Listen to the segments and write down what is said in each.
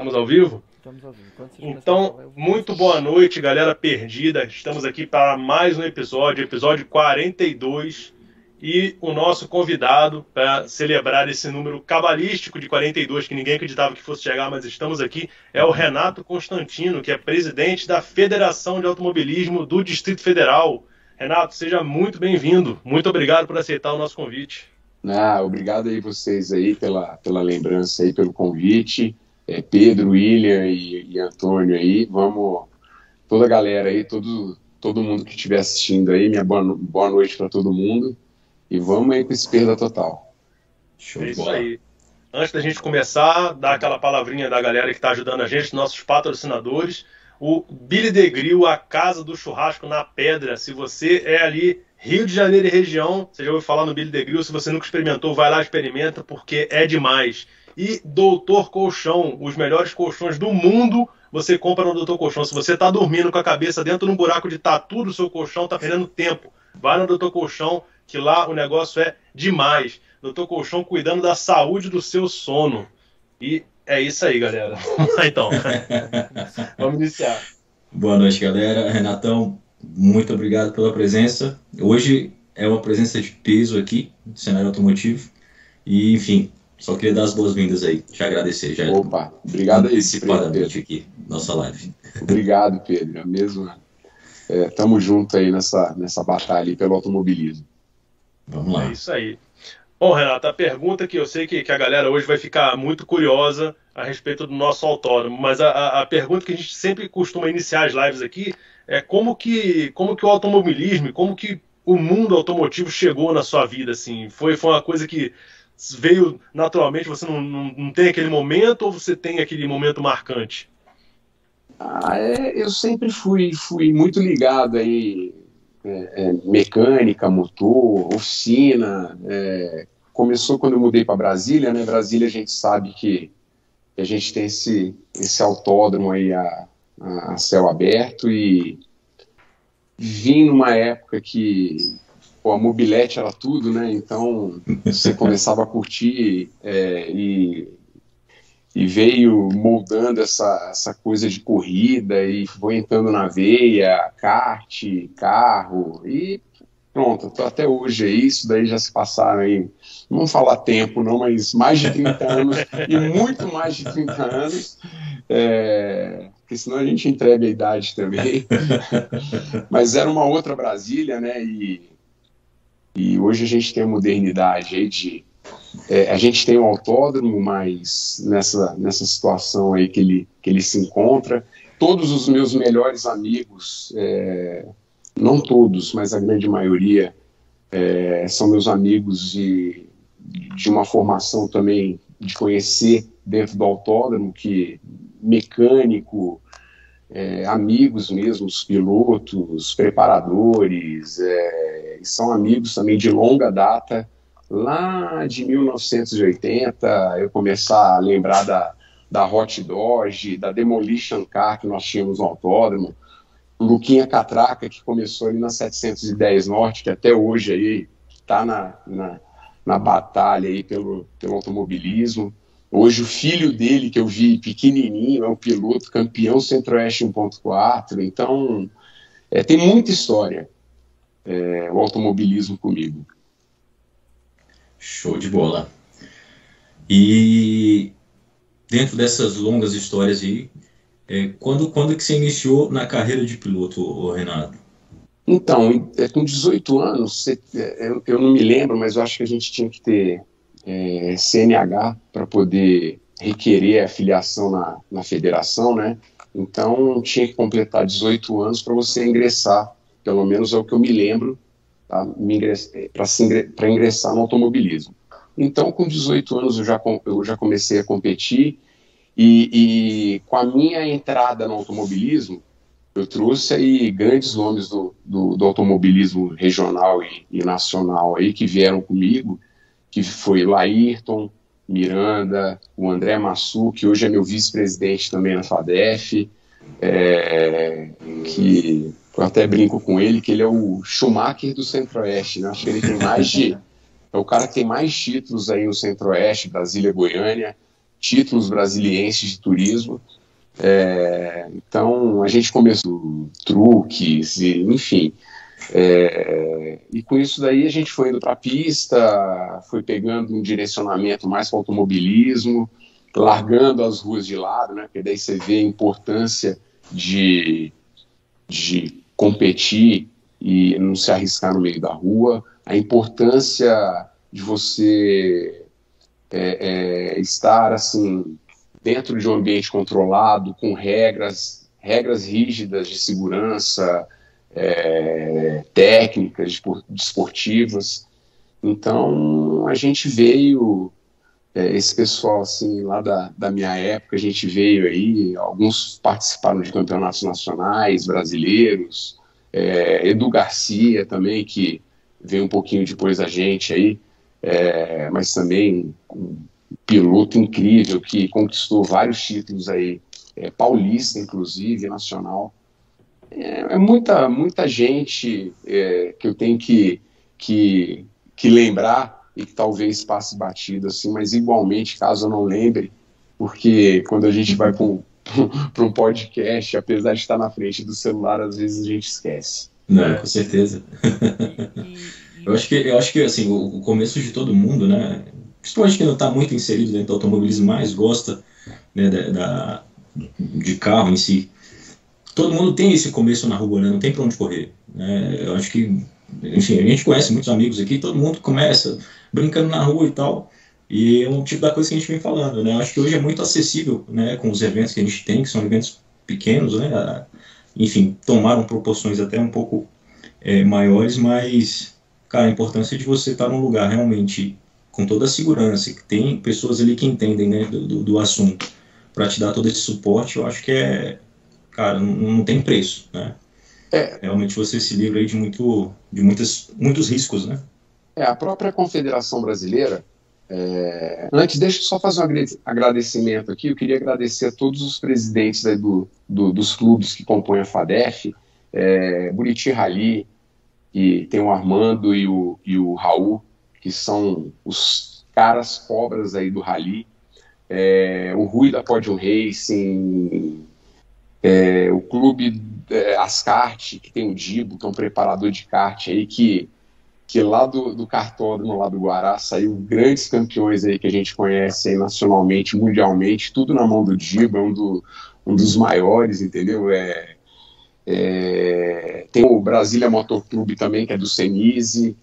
Estamos ao vivo? Estamos ao vivo. Então, muito boa noite, galera perdida. Estamos aqui para mais um episódio, episódio 42. E o nosso convidado para celebrar esse número cabalístico de 42, que ninguém acreditava que fosse chegar, mas estamos aqui, é o Renato Constantino, que é presidente da Federação de Automobilismo do Distrito Federal. Renato, seja muito bem-vindo. Muito obrigado por aceitar o nosso convite. Ah, obrigado aí vocês aí pela, pela lembrança aí, pelo convite é, Pedro, William e, e, Antônio aí, vamos, toda a galera aí, todo, todo mundo que estiver assistindo aí, minha boa, boa noite para todo mundo, e vamos aí com esse perda total. Show é isso aí. Antes da gente começar, dar aquela palavrinha da galera que está ajudando a gente, nossos patrocinadores, o Billy de Grill, a casa do churrasco na pedra. Se você é ali Rio de Janeiro e região, você já ouviu falar no Billy de Grill, se você nunca experimentou, vai lá experimenta porque é demais e Doutor Colchão, os melhores colchões do mundo. Você compra no Doutor Colchão. Se você está dormindo com a cabeça dentro de um buraco de tatu do seu colchão, tá perdendo tempo. Vai no Doutor Colchão, que lá o negócio é demais. Doutor Colchão cuidando da saúde do seu sono. E é isso aí, galera. então. Vamos iniciar. Boa noite, galera. Renatão, muito obrigado pela presença. Hoje é uma presença de peso aqui no cenário automotivo. E, enfim, só queria dar as boas-vindas aí, te agradecer já. Opa, obrigado aí. Antecipadamente aqui, nossa live. Obrigado, Pedro. É mesmo. É, tamo junto aí nessa, nessa batalha pelo automobilismo. Vamos lá. É isso aí. Bom, Renato, a pergunta que eu sei que, que a galera hoje vai ficar muito curiosa a respeito do nosso autódromo, mas a, a pergunta que a gente sempre costuma iniciar as lives aqui é como que, como que o automobilismo, como que o mundo automotivo chegou na sua vida, assim? Foi, foi uma coisa que veio naturalmente, você não, não, não, tem aquele momento ou você tem aquele momento marcante? Ah, é, eu sempre fui, fui muito ligado aí, é, é, mecânica, motor, oficina. É, começou quando eu mudei para Brasília, né? Brasília a gente sabe que, a gente tem esse, esse autódromo aí a, a céu aberto e vim numa época que pô, a mobilete era tudo, né? Então você começava a curtir é, e, e veio moldando essa, essa coisa de corrida e foi entrando na veia, kart, carro e pronto, até hoje é isso, daí já se passaram aí, não vamos falar tempo não, mas mais de 30 anos e muito mais de 30 anos, é, porque senão a gente entrega a idade também, mas era uma outra Brasília, né, e e hoje a gente tem a modernidade aí de. É, a gente tem o um autódromo, mas nessa, nessa situação aí que ele, que ele se encontra. Todos os meus melhores amigos, é, não todos, mas a grande maioria, é, são meus amigos de, de uma formação também de conhecer dentro do autódromo, que mecânico, é, amigos mesmo, os pilotos, preparadores, é, são amigos também de longa data. Lá de 1980, eu começar a lembrar da, da Hot Dodge, da Demolition Car que nós tínhamos no autódromo, Luquinha Catraca, que começou ali na 710 Norte, que até hoje aí está na, na, na, batalha aí pelo, pelo automobilismo. Hoje o filho dele, que eu vi pequenininho, é um piloto campeão Centro-Oeste 1.4, então é, tem muita história é, o automobilismo comigo. Show de bola. E dentro dessas longas histórias aí, é, quando, quando que você iniciou na carreira de piloto, Renato? Então, é, com 18 anos, é, eu, eu não me lembro, mas eu acho que a gente tinha que ter é, CNH para poder requerer a filiação na, na federação, né? Então tinha que completar 18 anos para você ingressar, pelo menos é o que eu me lembro, tá? para ingressar no automobilismo. Então, com 18 anos, eu já, eu já comecei a competir e, e com a minha entrada no automobilismo, eu trouxe aí grandes nomes do, do, do automobilismo regional e, e, nacional aí que vieram comigo que foi Laírton, Miranda, o André Massu, que hoje é meu vice-presidente também na FADEF, é, que eu até brinco com ele, que ele é o Schumacher do Centro-Oeste, né? Acho que ele tem mais de. É o cara que tem mais títulos aí no Centro-Oeste, Brasília, Goiânia. títulos brasilienses de turismo. É, então a gente começou truques, e, enfim. É, e com isso daí a gente foi indo para a pista, foi pegando um direcionamento mais para o automobilismo, largando as ruas de lado, né? Porque daí você vê a importância de, de competir e não se arriscar no meio da rua, a importância de você é, é, estar assim dentro de um ambiente controlado, com regras, regras rígidas de segurança, é, técnicas desportivas. Então a gente veio é, esse pessoal assim lá da, da minha época, a gente veio aí, alguns participaram de campeonatos nacionais brasileiros, é, Edu Garcia também, que veio um pouquinho depois da gente aí, é, mas também um piloto incrível que conquistou vários títulos aí, é, paulista inclusive, nacional. É, é muita, muita gente é, que eu tenho que, que, que lembrar e que talvez passe batido assim, mas igualmente, caso eu não lembre, porque quando a gente vai para um, um podcast, apesar de estar na frente do celular, às vezes a gente esquece. Não, com certeza. eu acho que, eu acho que assim, o, o começo de todo mundo, né, principalmente quem não está muito inserido dentro do automobilismo, mais gosta né, da, da, de carro em si. Todo mundo tem esse começo na rua, né? não tem para onde correr. Né? Eu acho que, enfim, a gente conhece muitos amigos aqui, todo mundo começa brincando na rua e tal. E é um tipo da coisa que a gente vem falando, né? Acho que hoje é muito acessível, né? Com os eventos que a gente tem, que são eventos pequenos, né? Enfim, tomaram proporções até um pouco é, maiores, mas, cara, a importância de você estar num lugar realmente com toda a segurança, que tem pessoas ali que entendem, né, do, do, do assunto, para te dar todo esse suporte, eu acho que é, cara, não, não tem preço, né? É. Realmente você se livra aí de, muito, de muitas, muitos riscos, né? É, a própria Confederação Brasileira, é... antes, deixa eu só fazer um agradecimento aqui. Eu queria agradecer a todos os presidentes do, do, dos clubes que compõem a FADEF, é, Buriti Rally, que tem o Armando e o, e o Raul, que são os caras cobras aí do Rally, é, o Rui da Podium Racing, é, o clube é, Ascart, que tem o Dibo, que é um preparador de kart aí, que que lá do, do cartódromo, lá do Guará, saiu grandes campeões aí que a gente conhece nacionalmente, mundialmente, tudo na mão do Diba, um, do, um dos maiores, entendeu? É, é, tem o Brasília Motor Clube também, que é do Senise,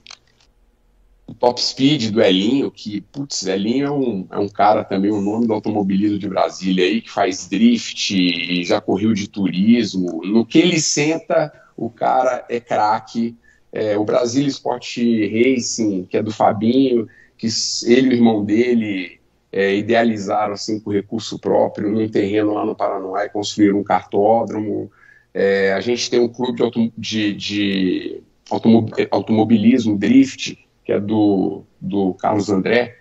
o Top Speed do Elinho, que, putz, Elinho é um, é um cara também, o um nome do automobilismo de Brasília aí, que faz drift, já correu de turismo, no que ele senta, o cara é craque, é, o Brasil Sport Racing, que é do Fabinho, que ele e o irmão dele é, idealizaram assim com recurso próprio num terreno lá no Paraná e construíram um cartódromo. É, a gente tem um clube de, de, de automobilismo, drift, que é do, do Carlos André,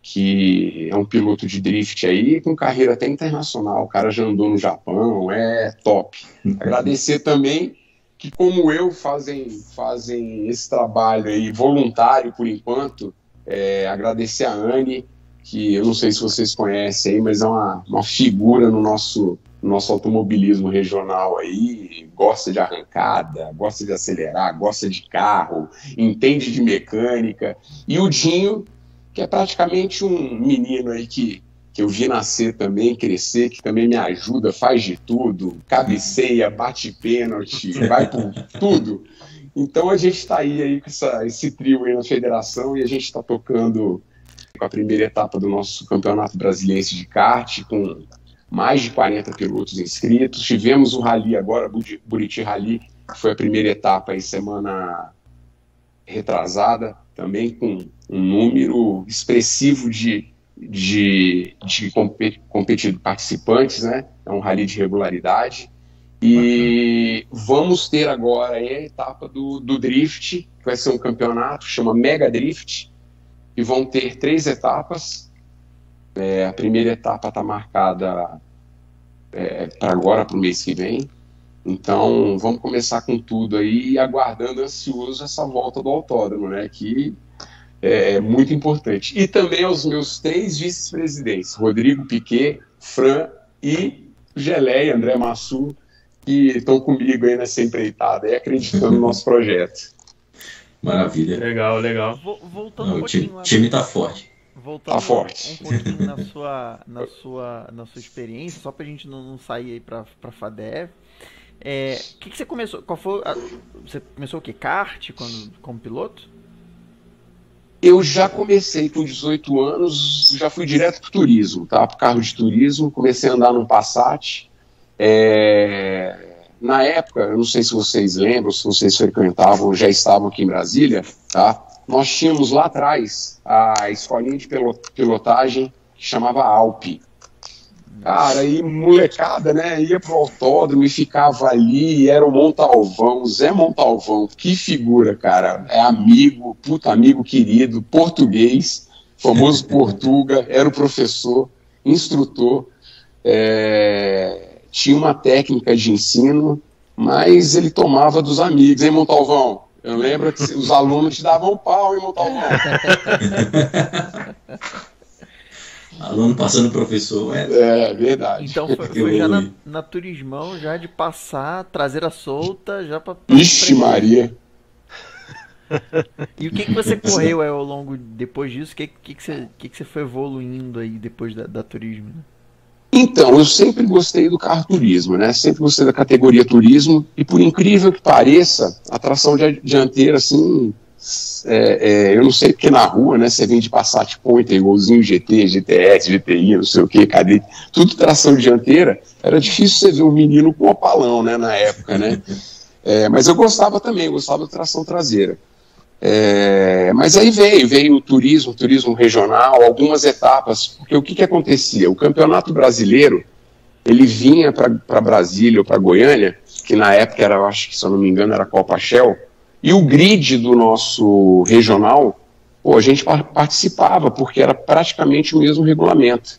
que é um piloto de drift aí, com carreira até internacional. O cara já andou no Japão, é top. Agradecer também que, como eu, fazem, fazem esse trabalho aí voluntário por enquanto. É, agradecer a Anne, que eu não sei se vocês conhecem mas é uma, uma figura no nosso, no nosso automobilismo regional aí, gosta de arrancada, gosta de acelerar, gosta de carro, entende de mecânica. E o Dinho, que é praticamente um menino aí que que eu vi nascer também, crescer, que também me ajuda, faz de tudo, cabeceia, bate pênalti, vai por tudo. Então a gente está aí, aí com essa, esse trio aí na federação e a gente está tocando com a primeira etapa do nosso campeonato brasileiro de kart, com mais de 40 pilotos inscritos. Tivemos o rally agora, Buriti Rally, que foi a primeira etapa aí semana retrasada, também com um número expressivo de de, de competido participantes, né? É um rally de regularidade. E vamos ter agora a etapa do, do Drift, que vai ser um campeonato, chama Mega Drift, e vão ter três etapas. É, a primeira etapa está marcada é, para agora, para o mês que vem. Então, vamos começar com tudo aí, aguardando ansioso essa volta do autódromo, né? Que é muito importante. E também aos meus três vice-presidentes, Rodrigo Piquet, Fran e Geleia, André Massu, que estão comigo aí nessa empreitada e acreditando no nosso projeto. Maravilha. Legal, legal. Voltando Não, um o time, time tá forte. Voltando tá forte. um pouquinho na sua, na sua, na sua experiência, só pra gente não, não sair aí pra, pra FADEV. É, o que, que você começou? Qual foi a, você começou o que? Kart quando, como piloto? Eu já comecei com 18 anos, já fui direto para turismo, tá? Para carro de turismo, comecei a andar num Passat. É... Na época, eu não sei se vocês lembram, se vocês frequentavam, já estavam aqui em Brasília, tá? Nós tínhamos lá atrás a escolinha de pilotagem que chamava Alpe. Cara, aí molecada, né? Ia pro autódromo e ficava ali, era o Montalvão, Zé Montalvão, que figura, cara. É amigo, puta amigo querido, português, famoso Portuga, era o professor, instrutor, é, tinha uma técnica de ensino, mas ele tomava dos amigos, hein, Montalvão? Eu lembro que os alunos te davam pau, hein, Montalvão? Aluno passando professor, é. É, verdade. Então foi, foi já na, na, turismão, já de passar, traseira solta, já pra. Ixi, Maria! E o que, que você correu aí, ao longo, depois disso? O que, que, que, você, que, que você foi evoluindo aí depois da, da turismo? Né? Então, eu sempre gostei do carro turismo, né? Sempre gostei da categoria turismo, e por incrível que pareça, a tração dianteira, assim, é, é, eu não sei porque na rua, né, você vem de Passat Pointer, igualzinho GT, GTS, GTI, não sei o que, cadê, tudo tração dianteira, era difícil você ver um menino com opalão, né, na época, né, é, mas eu gostava também, eu gostava da tração traseira. É, mas aí veio, veio o turismo, turismo regional, algumas etapas, porque o que, que acontecia? O campeonato brasileiro, ele vinha para Brasília ou para Goiânia, que na época era, acho que se eu não me engano, era Copa Shell, e o grid do nosso regional, pô, a gente participava, porque era praticamente o mesmo regulamento.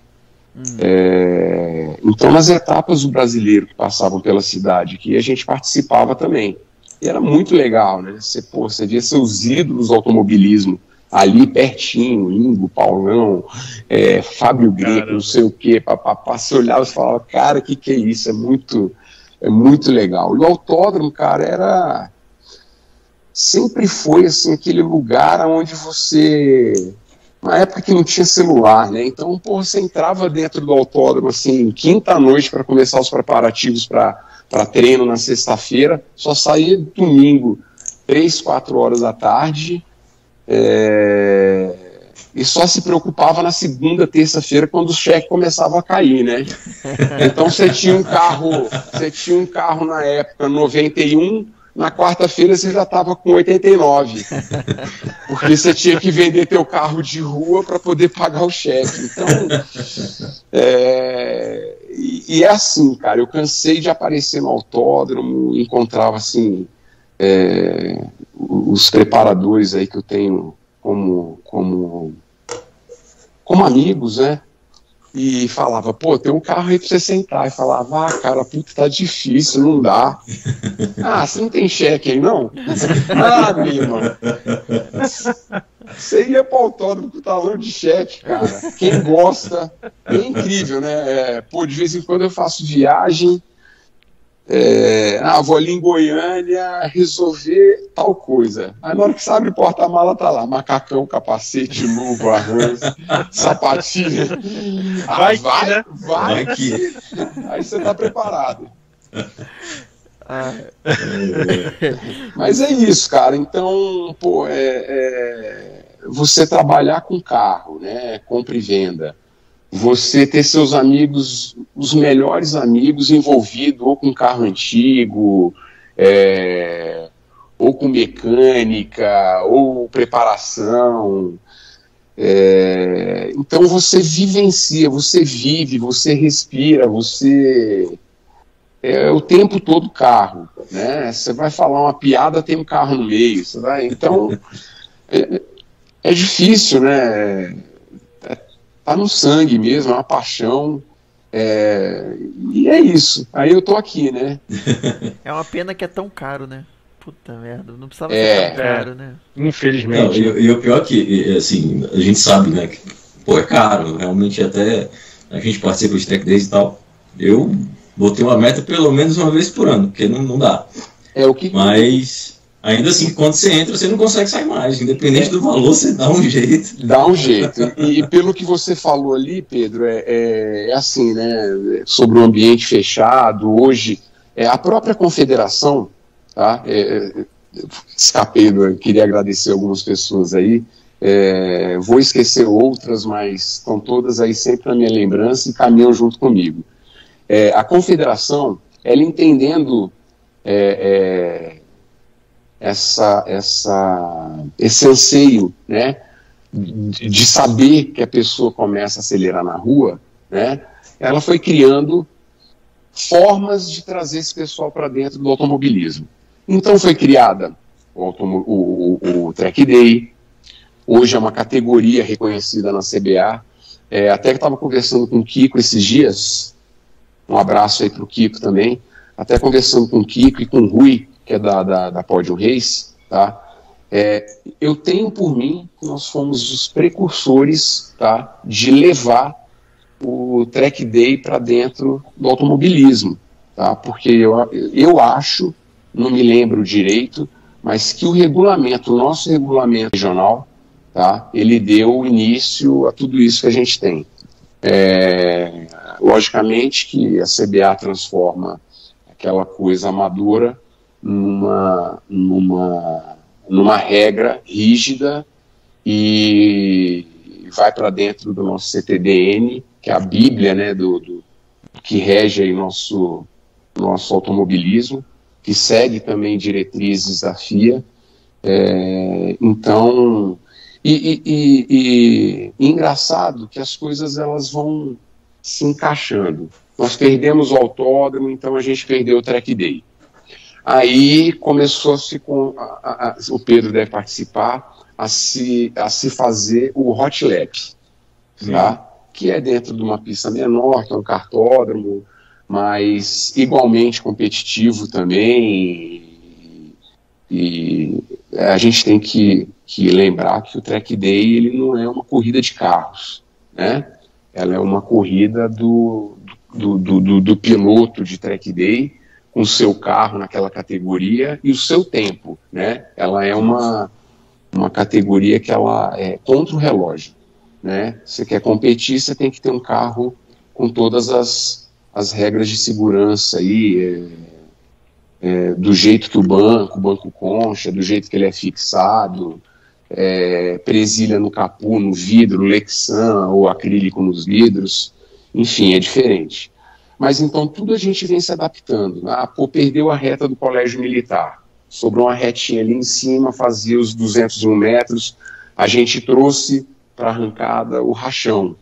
Hum. É, então, nas etapas do brasileiro que passavam pela cidade, que a gente participava também. E era muito legal, né? Você, pô, você via seus ídolos do automobilismo ali pertinho, Ingo, Paulão, é, Fábio Greco, não sei o quê, papapá, você olhava e falava, cara, o que, que é isso? É muito, é muito legal. E o autódromo, cara, era sempre foi assim aquele lugar onde você na época que não tinha celular, né? Então, você entrava dentro do autódromo assim, quinta noite para começar os preparativos para treino na sexta-feira, só saía domingo, três, quatro horas da tarde, é... e só se preocupava na segunda, terça-feira, quando o cheque começava a cair, né? Então você tinha um carro, você tinha um carro na época 91 na quarta-feira você já estava com 89. Porque você tinha que vender teu carro de rua para poder pagar o cheque. Então, é, e, e, é assim, cara, eu cansei de aparecer no autódromo, encontrava assim é, os preparadores aí que eu tenho como, como, como amigos, né? E falava, pô, tem um carro aí pra você sentar. E falava, ah, cara, puta, tá difícil, não dá. ah, você não tem cheque aí, não? ah, meu irmão. Você ia pro autódromo com talão de cheque, cara. Quem gosta, é incrível, né? É, pô, de vez em quando eu faço viagem é, ah, vou ali em Goiânia resolver tal coisa. Aí na hora que você abre porta-mala, tá lá, macacão, capacete, luva, arroz, sapatilha. Ah, vai, vai, né? vai, vai que... Aí você tá preparado. Ah. Mas é isso, cara. Então, pô, é, é, você trabalhar com carro, né? Compra e venda você ter seus amigos, os melhores amigos envolvidos ou com carro antigo, é, ou com mecânica, ou preparação. É, então você vivencia, você vive, você respira, você é o tempo todo carro, né? Você vai falar uma piada, tem um carro no meio, você vai, então é, é difícil, né? Tá no sangue mesmo, é uma paixão. É... E é isso. Aí eu tô aqui, né? É uma pena que é tão caro, né? Puta merda, não precisava é, ser tão caro, né? Infelizmente. Não, e, e o pior é que, assim, a gente sabe, né, que, pô, é caro, realmente até a gente participa de Tech Days e tal. Eu botei uma meta pelo menos uma vez por ano, porque não, não dá. É o que. Mas ainda assim, quando você entra, você não consegue sair mais. Independente do valor, você dá um jeito. Dá um jeito. E, e pelo que você falou ali, Pedro, é, é, é, assim, né? Sobre o ambiente fechado, hoje, é, a própria confederação, tá? É, é escapei, queria agradecer algumas pessoas aí. É, vou esquecer outras, mas estão todas aí sempre na minha lembrança e caminham junto comigo. É, a confederação, ela entendendo é, é, essa, essa, esse anseio né, de, saber que a pessoa começa a acelerar na rua, né, ela foi criando formas de trazer esse pessoal para dentro do automobilismo. Então foi criada o, o, o, o Track Day, hoje é uma categoria reconhecida na CBA. É, até que estava conversando com o Kiko esses dias, um abraço aí para o Kiko também, até conversando com o Kiko e com o Rui, que é da, da, da Podium Race, tá? É, eu tenho por mim que nós fomos os precursores tá, de levar o Track Day para dentro do automobilismo, tá? porque eu, eu acho, não me lembro direito, mas que o regulamento, o nosso regulamento regional, tá, ele deu início a tudo isso que a gente tem. É, logicamente que a CBA transforma aquela coisa amadora numa, numa, numa regra rígida e vai para dentro do nosso CTDN, que é a Bíblia né, do, do que rege aí nosso, nosso automobilismo, que segue também diretrizes da FIA. É, então, e, e, e, e, engraçado que as coisas elas vão se encaixando. Nós perdemos o autódromo, então a gente perdeu o track day. Aí começou-se com. A, a, o Pedro deve participar, a se, a se fazer o hot lap, tá? que é dentro de uma pista menor, que é um cartódromo, mas igualmente competitivo também. E, e a gente tem que, que lembrar que o track day ele não é uma corrida de carros, né? Ela é uma corrida do, do, do, do, do piloto de track day com o seu carro naquela categoria e o seu tempo, né? Ela é uma, uma categoria que ela é contra o relógio, né? Você quer competir, você tem que ter um carro com todas as, as regras de segurança aí, é, é, do jeito que o banco, o banco concha, do jeito que ele é fixado, é, presilha no capô, no vidro, Lexan ou acrílico nos vidros, enfim, é diferente. Mas então tudo a gente vem se adaptando. Né? Ah, pô, perdeu a reta do colégio militar. Sobrou uma retinha ali em cima, fazia os 201 metros. A gente trouxe para arrancada o rachão,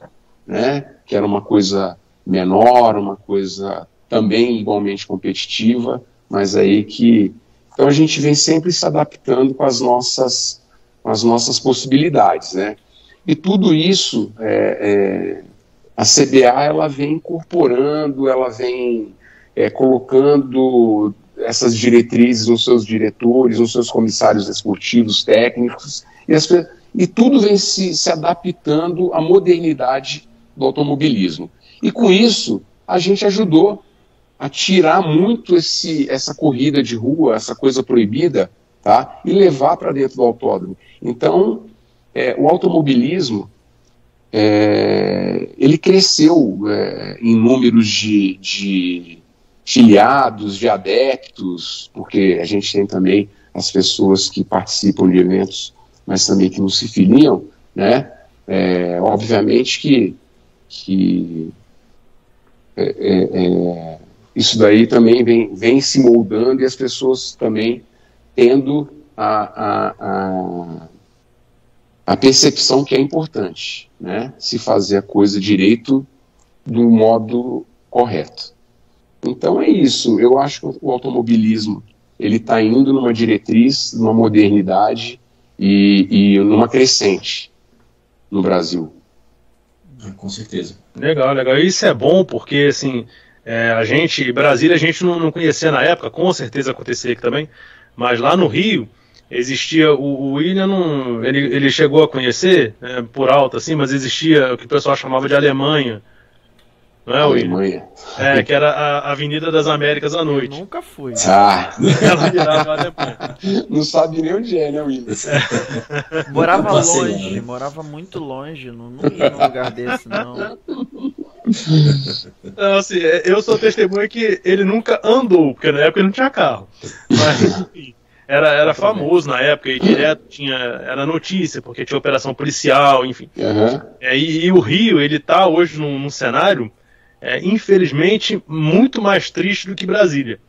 né? que era uma coisa menor, uma coisa também igualmente competitiva, mas aí que. Então a gente vem sempre se adaptando com as nossas, com as nossas possibilidades. Né? E tudo isso é, é a CBA ela vem incorporando, ela vem é, colocando essas diretrizes nos seus diretores, nos seus comissários esportivos, técnicos, e, as, e tudo vem se, se adaptando à modernidade do automobilismo. E com isso, a gente ajudou a tirar muito esse, essa corrida de rua, essa coisa proibida, tá? e levar para dentro do autódromo. Então, é, o automobilismo é, ele cresceu é, em números de, de filiados, de adeptos, porque a gente tem também as pessoas que participam de eventos, mas também que não se filiam, né? É, obviamente que, que é, é, é, isso daí também vem, vem se moldando e as pessoas também tendo a, a, a a percepção que é importante, né? Se fazer a coisa direito do modo correto. Então é isso. Eu acho que o automobilismo ele está indo numa diretriz, numa modernidade e, e numa crescente no Brasil. É, com certeza. Legal, legal. Isso é bom porque assim é, a gente, Brasília, a gente não, não conhecia na época, com certeza aconteceria aqui também Mas lá no Rio existia o, o William, não, ele, ele chegou a conhecer né, por alto assim, mas existia o que o pessoal chamava de Alemanha. Não é, Alemanha. É, que era a Avenida das Américas à noite. Eu nunca fui. Ah, Ela virava Alemanha. não sabe nem onde é, né, William? Morava passei lá, longe, morava muito longe. Não, não ia num lugar desse, não. Então, assim, eu sou testemunha que ele nunca andou, porque na época ele não tinha carro. Mas, enfim, era, era famoso na época e direto tinha, era notícia, porque tinha operação policial, enfim. Aham. É, e, e o Rio, ele tá hoje num, num cenário, é, infelizmente, muito mais triste do que Brasília.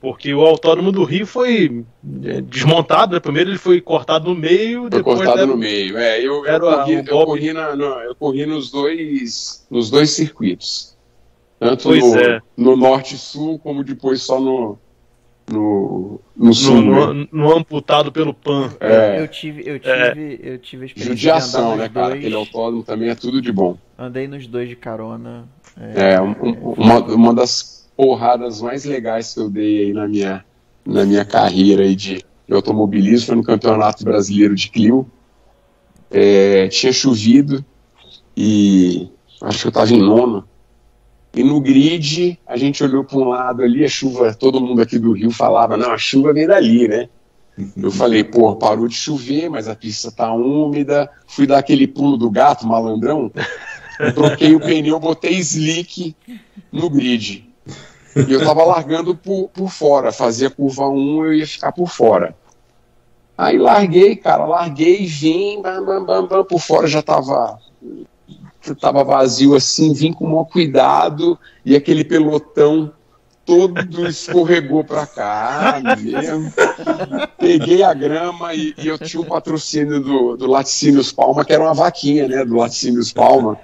Porque o autódromo do Rio foi é, desmontado, né? primeiro ele foi cortado no meio, Foi depois cortado deram- no meio. É, eu, eu, Era corri, o eu, corri na- no- eu corri nos dois, nos dois circuitos. Tanto no, é. no norte e sul, como depois só no, no, no no, sul. né? no- no amputado pelo PAN. É, Eu tive, eu É. tive, eu tive a experiência judiação, de né, andar nos cara? dois. Aquele autódromo também é tudo de bom. Andei nos dois de carona. É, um- um- uma, uma das porradas mais legais que eu dei aí na minha, na minha carreira aí de, de automobilismo foi no Campeonato Brasileiro de Clio. É, tinha chovido e acho que eu estava em nono. E no grid, a gente olhou para um lado ali, a chuva, todo mundo aqui do Rio falava, não, a chuva vem dali, né? Eu falei, pô, parou de chover, mas a pista tá úmida. Fui dar aquele pulo do gato, malandrão. Troquei o pneu, botei slick no grid. E eu tava largando por, por fora. Fazia curva 1, eu ia ficar por fora. Aí larguei, cara, larguei, vim, bam, bam, bam, bam, por fora já tava, tava vazio assim, vim com o maior cuidado e aquele pelotão todo escorregou pra cá mesmo. Peguei a grama e, e eu tinha um patrocínio do, do Laticínios Palma, que era uma vaquinha, né, do Laticínios Palma.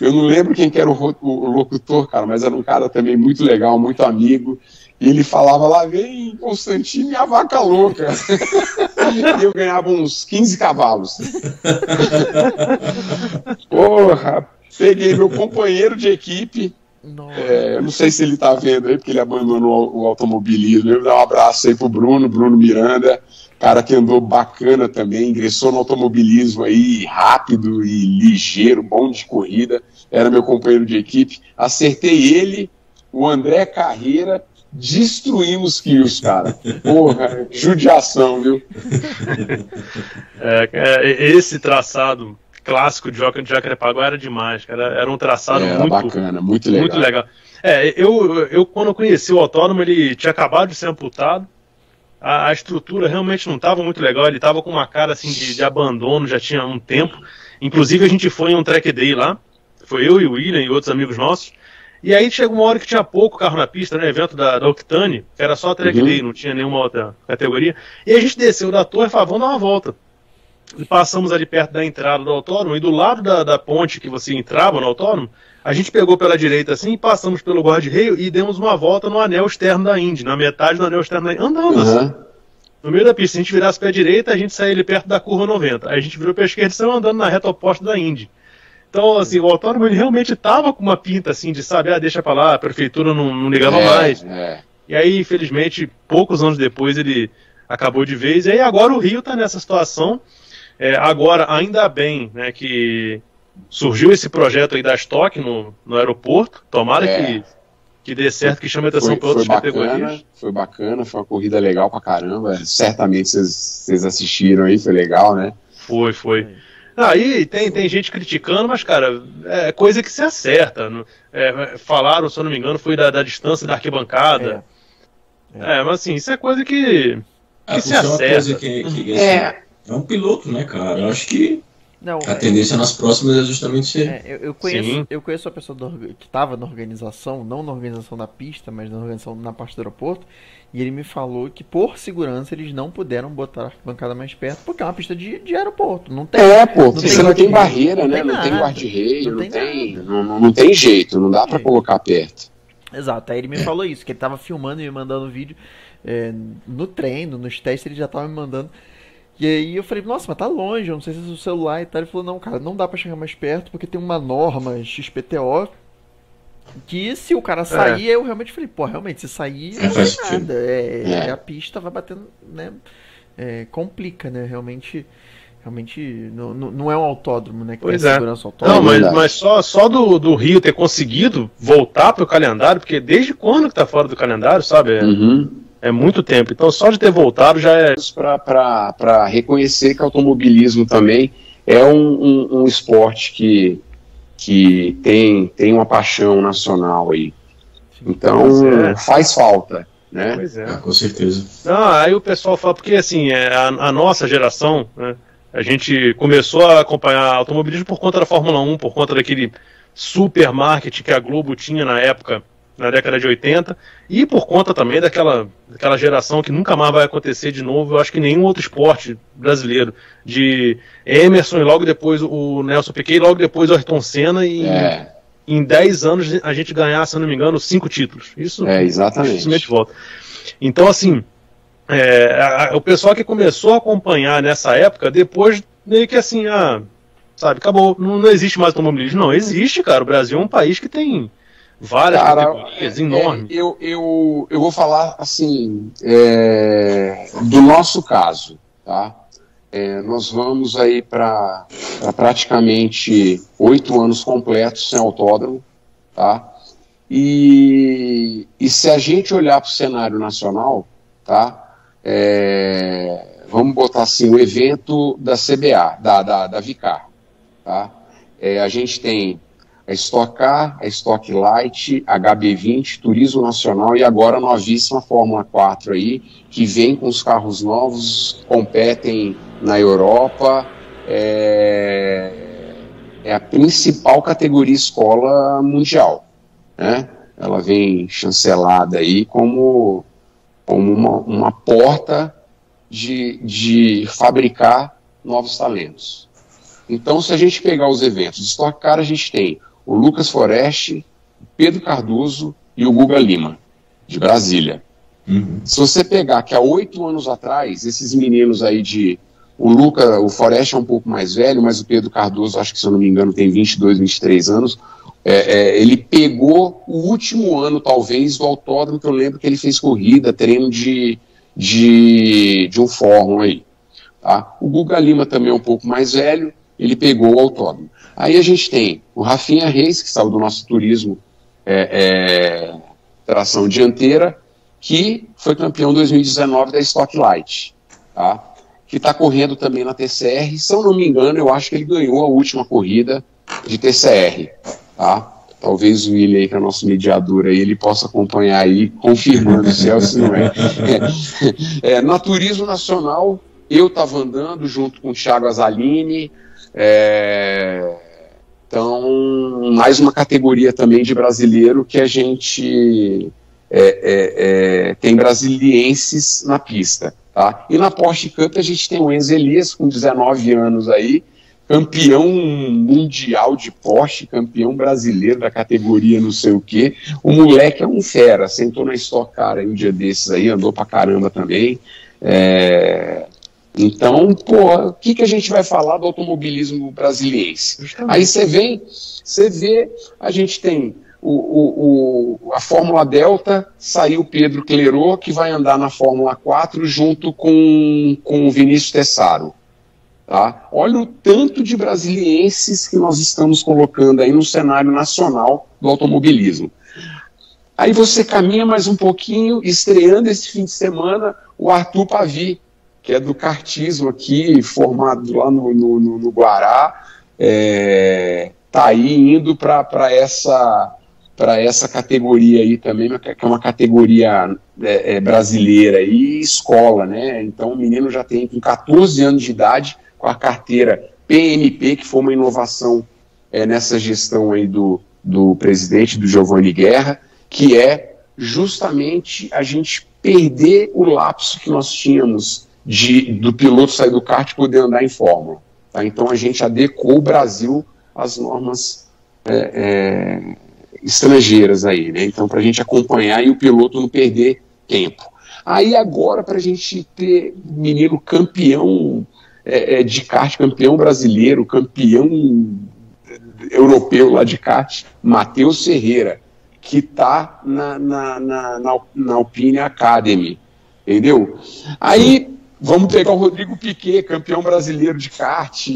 Eu não lembro quem que era o, ro- o locutor, cara, mas era um cara também muito legal, muito amigo. E ele falava lá, vem Constantino e a vaca louca. e eu ganhava uns 15 cavalos. Porra, peguei meu companheiro de equipe, é, eu não sei se ele tá vendo aí, porque ele abandonou o automobilismo. Eu vou dar um abraço aí pro Bruno, Bruno Miranda, cara que andou bacana também, ingressou no automobilismo aí rápido e ligeiro, bom de corrida, era meu companheiro de equipe. Acertei ele, o André Carreira, destruímos quilos, cara. Porra, judiação, viu? É, é, esse traçado clássico de Joca de Jacarepaguá era demais, cara. Era um traçado Era muito, bacana, muito legal. muito legal. É, eu, eu quando eu conheci o autódromo, ele tinha acabado de ser amputado. A, a estrutura realmente não estava muito legal. Ele estava com uma cara assim de, de abandono, já tinha um tempo. Inclusive a gente foi em um track day lá. Foi eu e o William e outros amigos nossos. E aí chegou uma hora que tinha pouco carro na pista, né? Evento da, da Octane, era só track Uhum. day, não tinha nenhuma outra categoria. E a gente desceu da torre e falou, vamos dar uma volta. E passamos ali perto da entrada do autódromo, e do lado da, da ponte que você entrava no autódromo, a gente pegou pela direita assim, passamos pelo guarda-reio e demos uma volta no anel externo da Indy, na metade do anel externo da Indy, andando assim, Aham. no meio da pista. Se a gente virasse para a direita, a gente saía ali perto da curva 90. Aí a gente virou para a esquerda e saiu andando na reta oposta da Indy. Então, assim, o autódromo ele realmente estava com uma pinta assim de sabe, ah, deixa pra lá, a prefeitura não, não ligava É, mais. é. E aí, infelizmente, poucos anos depois ele acabou de vez. E aí agora o Rio está nessa situação. É, agora, ainda bem né, que surgiu esse projeto aí da Stock no, no aeroporto. Tomara É. que, que dê certo, que chame atenção para outras foi bacana, categorias. foi bacana, foi uma corrida legal pra caramba. Certamente vocês vocês assistiram aí, foi legal, né? Foi, foi. Aí tem, tem gente criticando, mas, cara, é coisa que se acerta. não- é, falaram, se eu não me engano, foi da, da distância da arquibancada. É. mas assim, isso é coisa que. Ah, Que se isso é uma acerta. coisa que, que assim, É. é um piloto, né, cara? Eu acho que Não, a tendência nas próximas é justamente ser. É, eu, eu conheço, Sim. eu conheço a pessoa do que estava na organização, não na organização da pista, mas na organização na parte do aeroporto, e ele me falou que por segurança eles não puderam botar a arquibancada mais perto, porque é uma pista de, de aeroporto, não tem. É, pô, Não você tem não tem barreira, não né? tem Não tem guarda-reio, não não tem não, não, tem jeito, não dá pra É. colocar perto. Exato, aí ele me falou isso, que ele tava filmando e me mandando vídeo é, no treino, nos testes, ele já tava me mandando. E aí eu falei, nossa, mas tá longe, eu não sei se é o celular e tal. Ele falou, não, cara, não dá pra chegar mais perto porque tem uma norma XPTO Que se o cara sair, é. eu realmente falei, pô, realmente, se sair, não faz nada. É, é, A pista vai batendo, né? É, complica, né? Realmente. Realmente não, não é um autódromo, né? Que pois é. segurança autódromo. Não, mas, mas só, só do, do Rio ter conseguido voltar para o calendário, porque desde quando que tá fora do calendário, sabe? É, uhum. é muito tempo. Então só de ter voltado já é. Para reconhecer que automobilismo também é um, um, um esporte que que tem, tem uma paixão nacional aí. Então é. faz falta. Né? Pois é. Ah, com certeza. Não, aí o pessoal fala, porque assim, é, a, a nossa geração, né, a gente começou a acompanhar automobilismo por conta da Fórmula 1, por conta daquele super marketing que a Globo tinha na época na década de 80, e por conta também daquela, daquela geração que nunca mais vai acontecer de novo, eu acho que nenhum outro esporte brasileiro, de Emerson e logo depois o Nelson Piquet e logo depois o Ayrton Senna e é. em 10 anos a gente ganhar, se não me engano, cinco títulos. Isso é exatamente. volta. Então assim, é, a, a, o pessoal que começou a acompanhar nessa época, depois meio que assim, ah, sabe, acabou, não, não existe mais automobilismo. Não, existe, cara. O Brasil é um país que tem várias Cara, categorias é, enormes. É, eu, eu, eu vou falar assim é, do nosso caso, tá? É, nós vamos aí para pra praticamente oito anos completos sem autódromo, tá? E, e se a gente olhar para o cenário nacional, tá? É, vamos botar assim, o evento da CBA, da, da, da Vicar, tá? É, a gente tem a Stock Car, a Stock Light, HB20, Turismo Nacional e agora a novíssima Fórmula 4 aí, que vem com os carros novos, competem na Europa, é, é a principal categoria escola mundial, né? Ela vem chancelada aí como, como uma, uma porta de, de fabricar novos talentos. Então, se a gente pegar os eventos Stock Car, a gente tem o Lucas Foreste, Pedro Cardoso e o Guga Lima, de Brasília. Uhum. Se você pegar que há oito anos atrás, esses meninos aí de. O Lucas, o Foreste é um pouco mais velho, mas o Pedro Cardoso, acho que se eu não me engano, tem 22, 23 anos. É, é, ele pegou o último ano, talvez, do autódromo, que eu lembro que ele fez corrida, treino de, de, de um fórmula aí. Tá? O Guga Lima também é um pouco mais velho, ele pegou o autódromo. Aí a gente tem o Rafinha Reis, que saiu do nosso turismo é, é, tração dianteira, que foi campeão 2019 da Stock Light, tá? que está correndo também na TCR. Se eu não me engano, eu acho que ele ganhou a última corrida de TCR. Tá? Talvez o William, aí, que é nosso mediador, aí, ele possa acompanhar aí, confirmando se é ou se não é. é. é na Turismo Nacional, eu estava andando junto com o Thiago Azaline, é, então, mais uma categoria também de brasileiro que a gente é, é, é, tem brasilienses na pista. Tá? E na Porsche Cup a gente tem o Enzo Elias, com 19 anos aí, campeão mundial de Porsche, campeão brasileiro da categoria não sei o que. O moleque é um fera, sentou na Stock Car aí um dia desses aí, andou pra caramba também. É, então, pô, o que, que a gente vai falar do automobilismo brasiliense? Aí você vem, você vê, a gente tem o, o, o, a Fórmula Delta, saiu Pedro Clerot, que vai andar na Fórmula 4 junto com, com o Vinícius Tessaro. Tá? Olha o tanto de brasilienses que nós estamos colocando aí no cenário nacional do automobilismo. Aí você caminha mais um pouquinho, estreando esse fim de semana, o Arthur Pavi, que é do cartismo aqui, formado lá no, no, no, Guará, é, tá aí indo para essa para essa categoria aí também, que é uma categoria é, é, brasileira e escola, né? Então o menino já tem com 14 anos de idade, com a carteira PMP, que foi uma inovação é, nessa gestão aí do, do presidente, do Giovanni Guerra, que é justamente a gente perder o lapso que nós tínhamos de, do piloto sair do kart e poder andar em fórmula. Tá? Então a gente adequou o Brasil às normas é, é, estrangeiras aí, né? Então para a gente acompanhar e o piloto não perder tempo. Aí agora para a gente ter menino campeão é, é, de kart, campeão brasileiro, campeão europeu lá de kart, Matheus Ferreira, que está na, na, na, na, na Alpine Academy, entendeu? Aí vamos pegar o Rodrigo Piquet, campeão brasileiro de kart,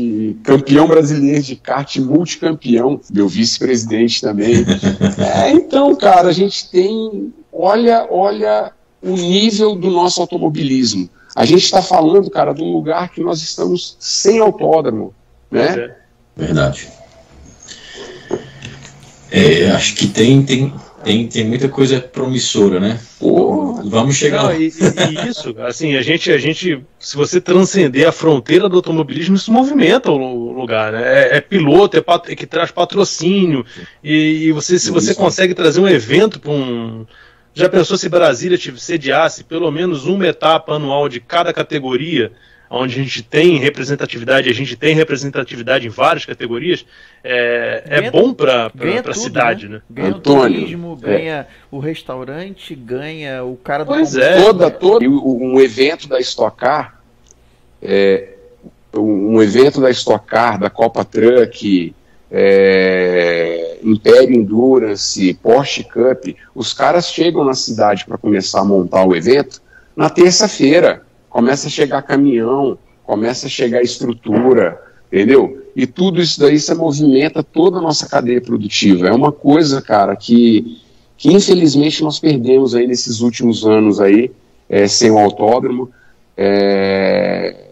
campeão brasileiro de kart, multicampeão, meu vice-presidente também. É, então, cara, a gente tem, olha, olha o nível do nosso automobilismo. A gente está falando, cara, de um lugar que nós estamos sem autódromo, né? Verdade. É, acho que tem, tem, tem, tem muita coisa promissora, né? Pô, vamos chegar Não, e, e, isso, assim, a gente, a gente, se você transcender a fronteira do automobilismo, isso movimenta o lugar, né? É, é piloto, é, pat, é, que traz patrocínio, e, e você, se você consegue trazer um evento para um. Já pensou se Brasília sediasse pelo menos uma etapa anual de cada categoria? Onde a gente tem representatividade, a gente tem representatividade em várias categorias, é, é bom para a cidade, né? né? Ganha Antônio, o turismo, é. ganha o restaurante, ganha o cara do Pois é. Toda, toda, um evento da Stock Car, é, um evento da Stock Car, da Copa Truck, é, Império Endurance, Porsche Cup, os caras chegam na cidade para começar a montar o evento na terça-feira começa a chegar caminhão, começa a chegar estrutura, entendeu? E tudo isso daí se movimenta toda a nossa cadeia produtiva. É uma coisa, cara, que, que infelizmente nós perdemos aí nesses últimos anos aí, é, sem o autódromo. É,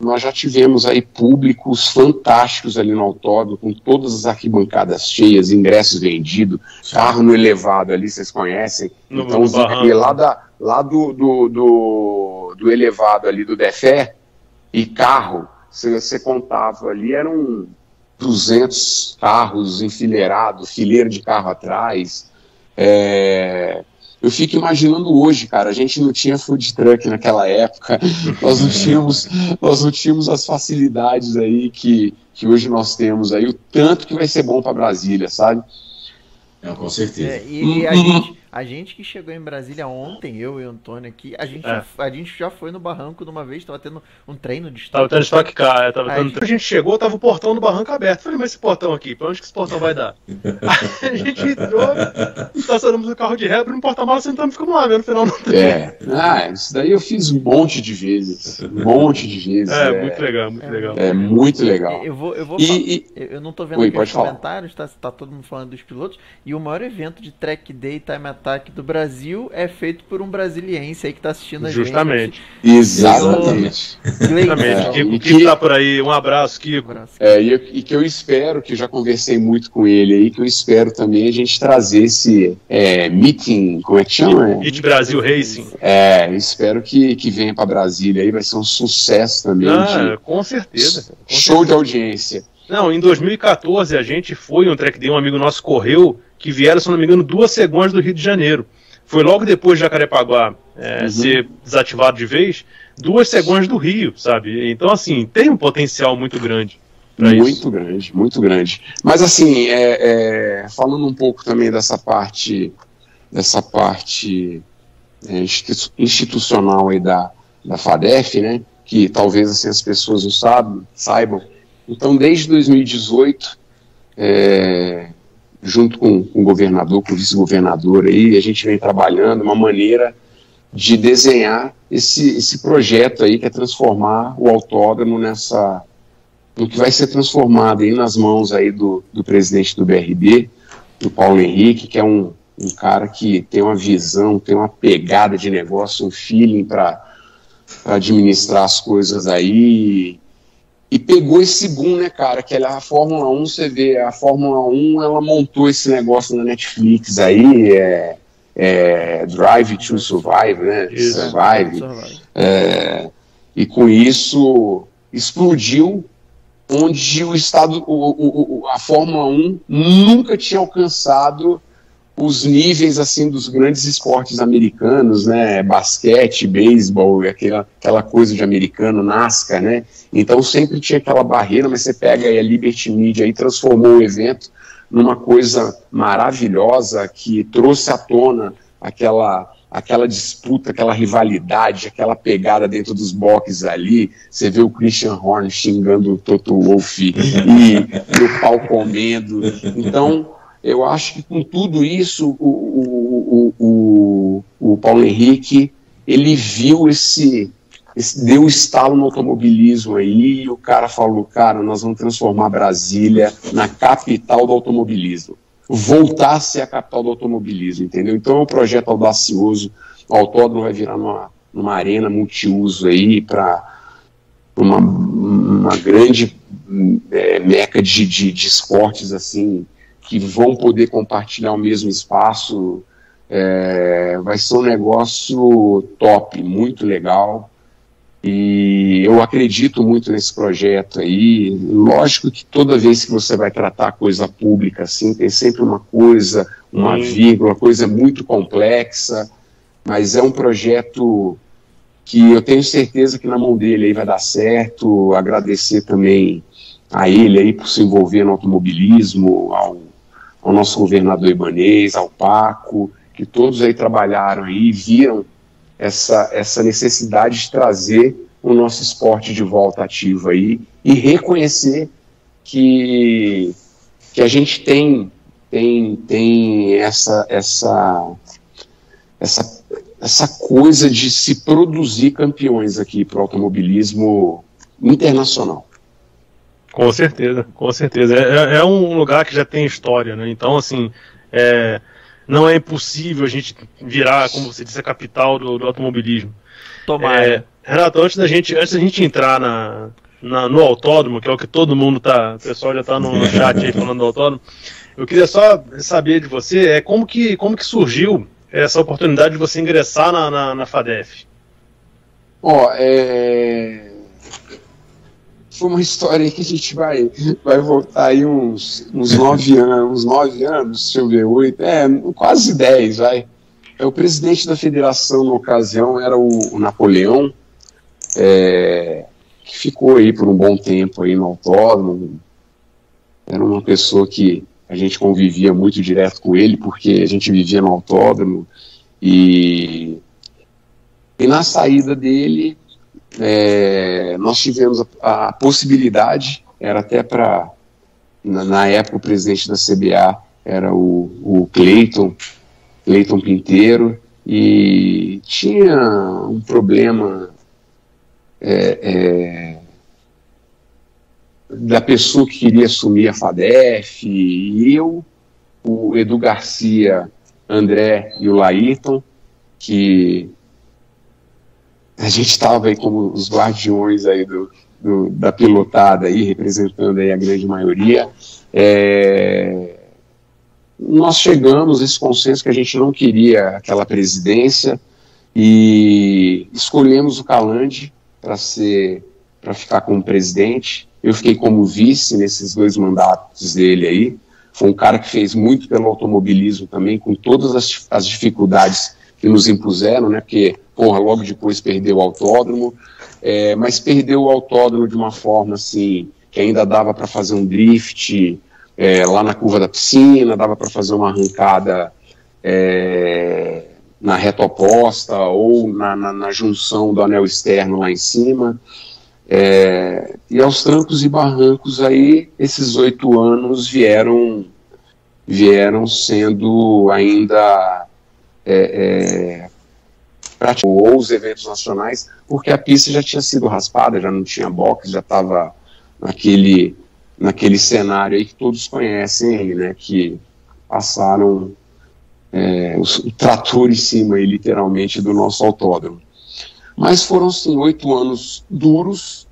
nós já tivemos aí públicos fantásticos ali no autódromo, com todas as arquibancadas cheias, ingressos vendidos, carro no elevado ali, vocês conhecem. No, então, no lá, da, lá do, do, do, do, elevado ali do Defé e carro, você, você contava ali, eram 200 carros enfileirados, fileira de carro atrás. É, eu fico imaginando hoje, cara, a gente não tinha food truck naquela época, nós não tínhamos, nós não tínhamos as facilidades aí que, que hoje nós temos aí, o tanto que vai ser bom para Brasília, sabe? Não, com certeza. É, e, a gente, a gente que chegou em Brasília ontem, eu e o Antônio aqui, a gente, é. já, a gente já foi no barranco de uma vez, tava tendo um treino de estoque. Tava tendo estoque car, é, tava tendo... a gente chegou, tava o portão do barranco aberto. Falei, mas esse portão aqui, pra onde que esse portão vai dar? a gente entrou, estacionamos o carro de ré, no porta-malas, sentamos e ficamos lá, vendo no final do É, ah, isso daí eu fiz um monte de vezes. Um monte de vezes. É, é muito legal, muito é, legal. É muito legal. Eu vou, eu vou e, e... eu não tô vendo Oi, aqui os comentários, tá, tá todo mundo falando dos pilotos, e o maior evento de track day time attack do Brasil é feito por um brasiliense aí que tá assistindo a Justamente. gente. Exatamente. Exatamente. É, o Kiko tá por aí. Um abraço, Kiko. Um abraço. É, e, e, que eu espero, que eu já conversei muito com ele aí, que eu espero também a gente trazer esse é, meeting, como é que chama? Meet Brasil Racing. É, espero que, que venha para Brasília aí, vai ser um sucesso também. Ah, de... com certeza. Com show certeza. de audiência. Não, em 2014 a gente foi um track day, um amigo nosso correu, que vieram, se não me engano, duas segundas do Rio de Janeiro foi logo depois de Jacarepaguá é, uhum. ser desativado de vez, duas cegonhas do Rio, sabe? Então, assim, tem um potencial muito grande. Muito isso. grande, muito grande. Mas, assim, é, é, falando um pouco também dessa parte, dessa parte é, institucional aí da, da FADEF, né? Que talvez assim, as pessoas não sabem, saibam. Então, desde 2018, é, junto com, o governador, com o vice-governador aí, a gente vem trabalhando uma maneira de desenhar esse, esse projeto aí que é transformar o autódromo nessa no que vai ser transformado aí nas mãos aí do, do presidente do BRB, do Paulo Henrique, que é um, um cara que tem uma visão, tem uma pegada de negócio, um feeling para administrar as coisas aí e pegou esse boom, né, cara? Que a Fórmula 1, você vê, a Fórmula 1 ela montou esse negócio na Netflix aí, é, é Drive to Survive, né? Isso, Survive. É, e com isso explodiu onde o estado, o, o, a Fórmula 1 nunca tinha alcançado os níveis assim dos grandes esportes americanos, né, basquete, beisebol, aquela, aquela coisa de americano, NASCAR, né, então sempre tinha aquela barreira, mas você pega a Liberty Media e transformou o evento numa coisa maravilhosa que trouxe à tona aquela aquela disputa, aquela rivalidade, aquela pegada dentro dos boxes ali. Você vê o Christian Horner xingando o Toto Wolff e, e o pau comendo. Então, eu acho que com tudo isso, o, o, o, o, Paulo Henrique, ele viu esse, esse, deu estalo no automobilismo aí, e o cara falou, cara, nós vamos transformar Brasília na capital do automobilismo. Voltar a ser a capital do automobilismo, entendeu? Então é um projeto audacioso, o autódromo vai virar numa, numa arena multiuso aí para uma, uma grande é, meca de, de, de esportes assim que vão poder compartilhar o mesmo espaço. É, vai ser um negócio top, muito legal. E eu acredito muito nesse projeto aí. Lógico que toda vez que você vai tratar coisa pública assim, tem sempre uma coisa, uma hum. vírgula, uma coisa muito complexa, mas é um projeto que eu tenho certeza que na mão dele aí vai dar certo. Agradecer também a ele aí por se envolver no automobilismo, ao ao nosso governador Ibanês, ao Paco, que todos aí trabalharam e viram essa, essa necessidade de trazer o nosso esporte de volta ativo aí e reconhecer que, que a gente tem tem, tem essa, essa, essa, essa coisa de se produzir campeões aqui para o automobilismo internacional. Com certeza, com certeza. É, é, é, um lugar que já tem história, né? Então, assim, é, não é impossível a gente virar, como você disse, a capital do, do automobilismo. Tomara. É, Renato, antes da gente, antes da gente entrar na, na, no autódromo, que é o que todo mundo tá, o pessoal já está no chat aí falando do autódromo, eu queria só saber de você, é como que, como que surgiu essa oportunidade de você ingressar na, na, na FADEF? Ó, oh, é foi uma história que a gente vai, vai voltar aí uns, uns nove anos, uns nove anos, deixa eu ver, oito, é, quase dez, vai. É, o presidente da federação na ocasião era o, o Napoleão, é, que ficou aí por um bom tempo aí no autódromo. Era uma pessoa que a gente convivia muito direto com ele, porque a gente vivia no autódromo e, e na saída dele é, nós tivemos a, a, possibilidade, era até para, na, na, época o presidente da CBA era o, o Cleiton, Cleiton Pinteiro, e tinha um problema é, é, da pessoa que queria assumir a FADEF, e eu, o Edu Garcia, André e o Laírton, que a gente estava aí como os guardiões aí do, do, da pilotada aí, representando aí a grande maioria. É, nós chegamos a esse consenso que a gente não queria aquela presidência e escolhemos o Calande para ser para ficar como presidente. Eu fiquei como vice nesses dois mandatos dele aí. Foi um cara que fez muito pelo automobilismo também, com todas as, as dificuldades que nos impuseram, né? Porque, porra, logo depois perdeu o autódromo, é, mas perdeu o autódromo de uma forma assim que ainda dava para fazer um drift é, lá na curva da piscina, dava para fazer uma arrancada é, na reta oposta ou na, na, na, junção do anel externo lá em cima. É, e aos trancos e barrancos aí, esses oito anos vieram vieram sendo ainda é, é, ou os eventos nacionais, porque a pista já tinha sido raspada, já não tinha box, já estava naquele, naquele cenário aí que todos conhecem né, que passaram é, o, o trator em cima aí, literalmente, do nosso autódromo. Mas foram, sim, oito anos duros,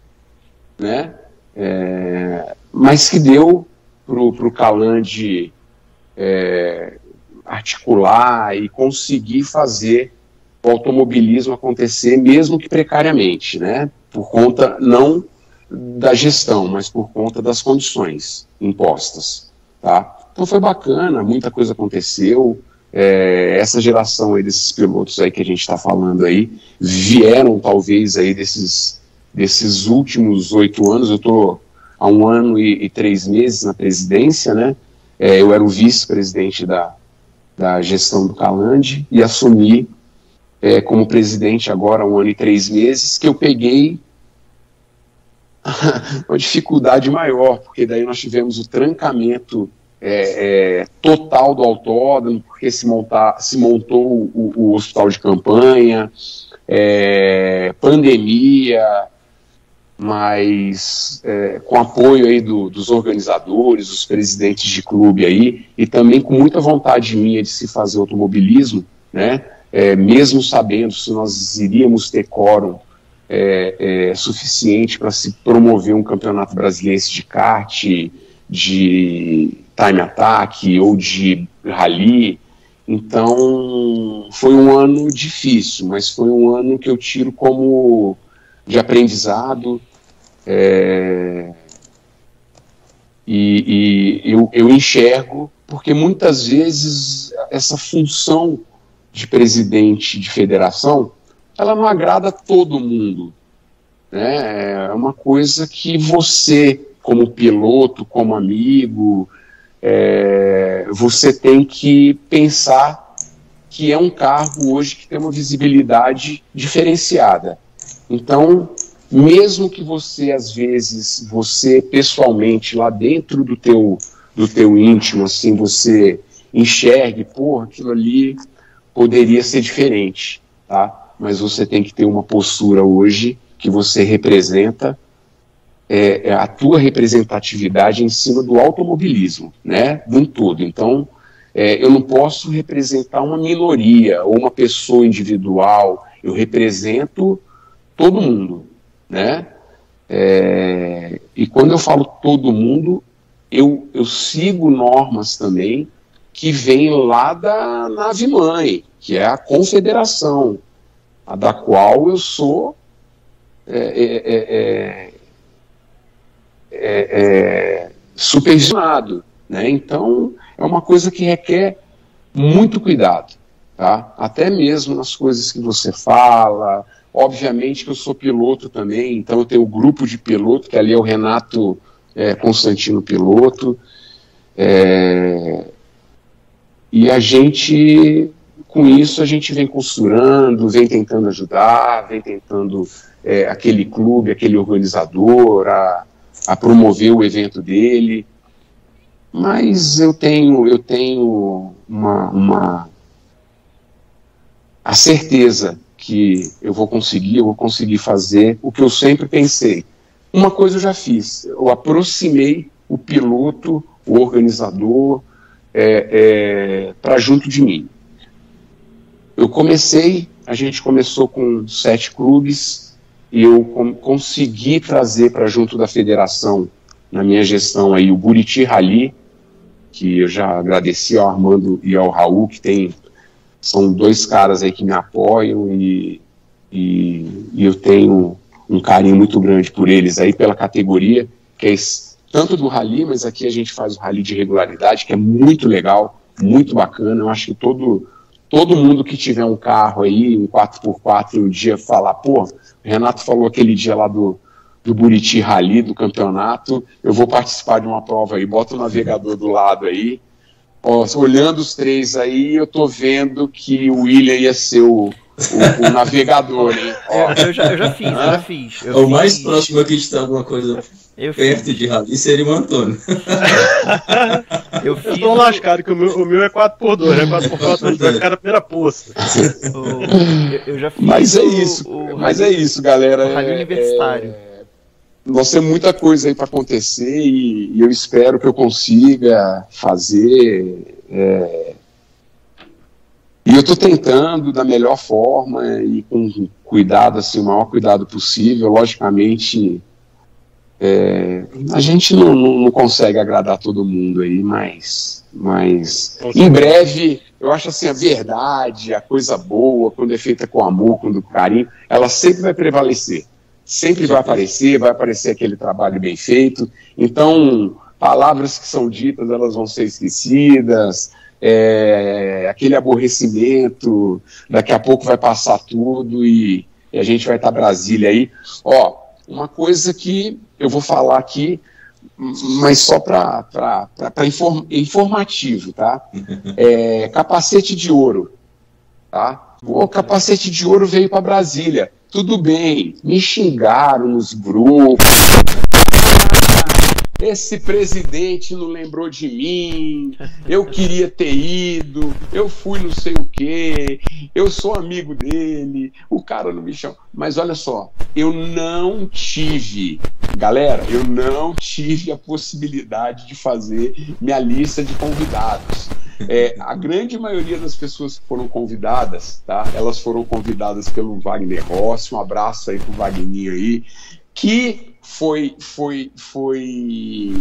né, é, mas que deu para o Calande é, articular e conseguir fazer o automobilismo acontecer, mesmo que precariamente, né? Por conta não da gestão, mas por conta das condições impostas, tá? Então foi bacana, muita coisa aconteceu. É, essa geração aí desses pilotos aí que a gente está falando aí vieram talvez aí desses desses últimos oito anos. Eu estou há um ano e, e, três meses na presidência, né? É, eu era o vice-presidente da, da gestão do Calande e assumi é, como presidente agora um ano e três meses, que eu peguei uma dificuldade maior, porque daí nós tivemos o trancamento é, é, total do autódromo, porque se, montar, se montou o, o hospital de campanha, é, pandemia, mas é, com apoio aí do, dos organizadores, dos presidentes de clube aí, e também com muita vontade minha de se fazer automobilismo, né, é, mesmo sabendo se nós iríamos ter quórum é, é suficiente para se promover um campeonato brasileiro de kart, de time attack ou de rally. Então foi um ano difícil, mas foi um ano que eu tiro como de aprendizado. É, e, e eu, eu enxergo, porque muitas vezes essa função de presidente de federação, ela não agrada todo mundo. Né? É uma coisa que você, como piloto, como amigo, é, você tem que pensar que é um cargo hoje que tem uma visibilidade diferenciada. Então, mesmo que você às vezes você pessoalmente lá dentro do teu do teu íntimo assim você enxergue, pô, aquilo ali poderia ser diferente, tá? Mas você tem que ter uma postura hoje que você representa é, é a tua representatividade em cima do automobilismo, né? De um todo. Então, é, eu não posso representar uma minoria ou uma pessoa individual. Eu represento todo mundo, né? É, e quando eu falo todo mundo, eu, eu sigo normas também que vêm lá da nave mãe, que é a confederação, a da qual eu sou é, é, é, supervisionado, né? Então é uma coisa que requer muito cuidado, tá? Até mesmo nas coisas que você fala, Obviamente que eu sou piloto também, então eu tenho o um grupo de piloto, que ali é o Renato é, Constantino Piloto. É, e a gente, com isso, a gente vem costurando, vem tentando ajudar, vem tentando é, aquele clube, aquele organizador a, a promover o evento dele. Mas eu tenho, eu tenho uma, uma a certeza que eu vou conseguir, eu vou conseguir fazer o que eu sempre pensei. Uma coisa eu já fiz, eu aproximei o piloto, o organizador, é, é, para junto de mim. Eu comecei, a gente começou com sete clubes, e eu com, consegui trazer para junto da federação, na minha gestão aí, o Buriti Rally, que eu já agradeci ao Armando e ao Raul, que tem são dois caras aí que me apoiam e, e, e, eu tenho um carinho muito grande por eles aí, pela categoria, que é tanto do rally, mas aqui a gente faz o rally de regularidade, que é muito legal, muito bacana. Eu acho que todo, todo mundo que tiver um carro aí, um 4x4, um dia falar, pô, o Renato falou aquele dia lá do, do Buriti Rally, do campeonato, eu vou participar de uma prova aí, bota o navegador do lado aí, Ó, olhando os três aí, eu tô vendo que o William ia ser o, o, o navegador, hein? Ó. Eu, já, eu já fiz, eu já fiz. Eu o fiz... mais próximo aqui de estar alguma coisa eu perto fiz. de rally seria o Antônio. eu fiz. Eu tô lascado, que o meu, o meu é 4x2, é 4x4, vai ficar na primeira poça. Eu, eu, já fiz. Mas é isso, o, mas é isso, galera. O rally é, universitário. É nós temos muita coisa aí para acontecer e, e, eu espero que eu consiga fazer. É... E eu estou tentando da melhor forma e com cuidado, assim, o maior cuidado possível. Logicamente, é... a gente não, não, não, consegue agradar todo mundo aí, mas, mas em breve, eu acho assim, a verdade, a coisa boa, quando é feita com amor, com carinho, ela sempre vai prevalecer sempre vai aparecer, vai aparecer aquele trabalho bem feito. Então, palavras que são ditas, elas vão ser esquecidas, é, aquele aborrecimento, daqui a pouco vai passar tudo e, e a gente vai estar Brasília aí. Ó, uma coisa que eu vou falar aqui, mas só para inform, informativo, tá? É, capacete de ouro, tá? O capacete de ouro veio para Brasília. Tudo bem, me xingaram nos grupos. Esse presidente não lembrou de mim, eu queria ter ido, eu fui não sei o quê, eu sou amigo dele, o cara não me chama. Mas olha só, eu não tive, galera, eu não tive a possibilidade de fazer minha lista de convidados. É, a grande maioria das pessoas que foram convidadas, tá? Elas foram convidadas pelo Wagner Rossi, um abraço aí pro Wagner aí, que foi, foi, foi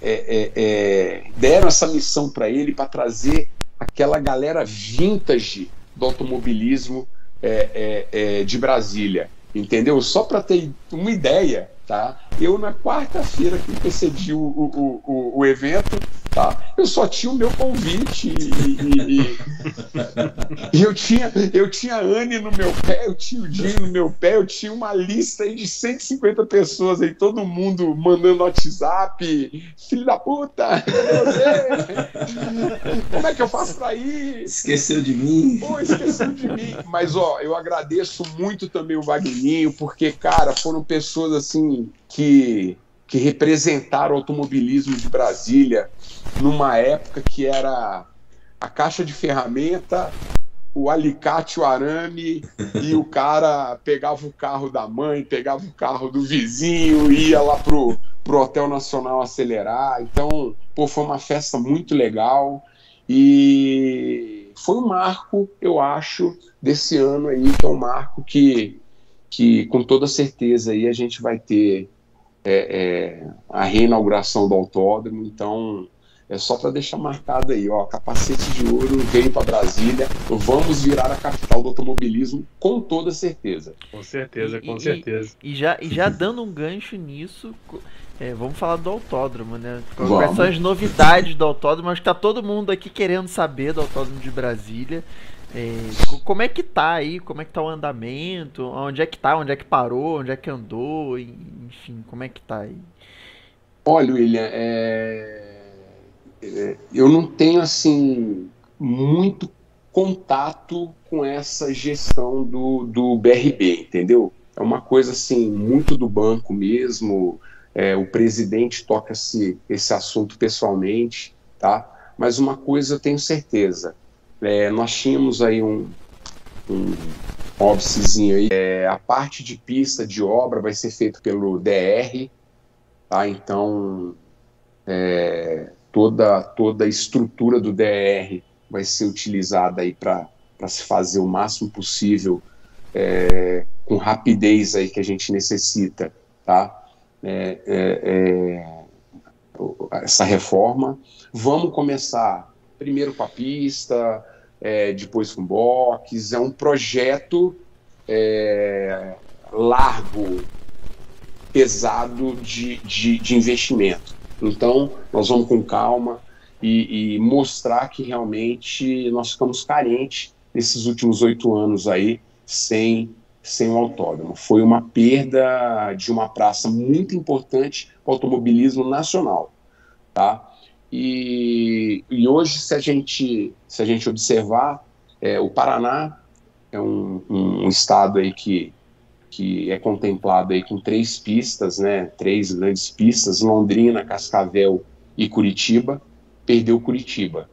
é, é, é, deram essa missão para ele para trazer aquela galera vintage do automobilismo é, é, de Brasília, entendeu? Só para ter uma ideia, tá? Eu na quarta-feira que precedi o, o, o, o evento, tá? Eu só tinha o meu convite e, e, e, eu tinha eu tinha a Anne no meu pé, eu tinha o Dinho no meu pé, eu tinha uma lista aí de 150 pessoas aí, todo mundo mandando WhatsApp, filho da puta, como é que eu faço pra ir? Esqueceu de mim. Pô, esqueceu de mim. Mas ó, eu agradeço muito também o Wagninho, porque, cara, foram pessoas assim que que representaram o automobilismo de Brasília numa época que era a caixa de ferramenta, o alicate, o arame, e o cara pegava o carro da mãe, pegava o carro do vizinho, ia lá pro, pro Hotel Nacional acelerar. Então, pô, foi uma festa muito legal e foi um marco, eu acho, desse ano aí, que é um marco que, que com toda certeza aí a gente vai ter é, é, a reinauguração do autódromo, então é só para deixar marcado aí, ó, capacete de ouro veio para Brasília, vamos virar a capital do automobilismo com toda certeza. Com certeza, com e, certeza. E, e, já, e já dando um gancho nisso, é, vamos falar do autódromo, né? Quais são as novidades do autódromo? Acho que tá todo mundo aqui querendo saber do autódromo de Brasília. É, como é que tá aí? Como é que tá o andamento? Onde é que tá? Onde é que parou? Onde é que andou? Enfim, como é que tá aí? Olha, William, é... É, eu não tenho assim muito contato com essa gestão do, do BRB, entendeu? É uma coisa assim muito do banco mesmo. É, o presidente toca esse, esse assunto pessoalmente, tá? Mas uma coisa eu tenho certeza, é, nós tínhamos aí um, um óbicezinho aí. É, a parte de pista de obra vai ser feita pelo DR, tá? Então, é, toda, toda a estrutura do DR vai ser utilizada aí para se fazer o máximo possível é, com rapidez aí que a gente necessita, tá? É, é, é essa reforma. Vamos começar primeiro com a pista, é, depois com box. É um projeto é, largo, pesado de, de, de, investimento. Então, nós vamos com calma e, e mostrar que realmente nós ficamos carentes nesses últimos oito anos aí sem sem o autódromo. Foi uma perda de uma praça muito importante para o automobilismo nacional, tá? E, e hoje, se a gente, se a gente observar, é, o Paraná é um, um, estado aí que, que é contemplado aí com três pistas, né, três grandes pistas, Londrina, Cascavel e Curitiba, perdeu Curitiba.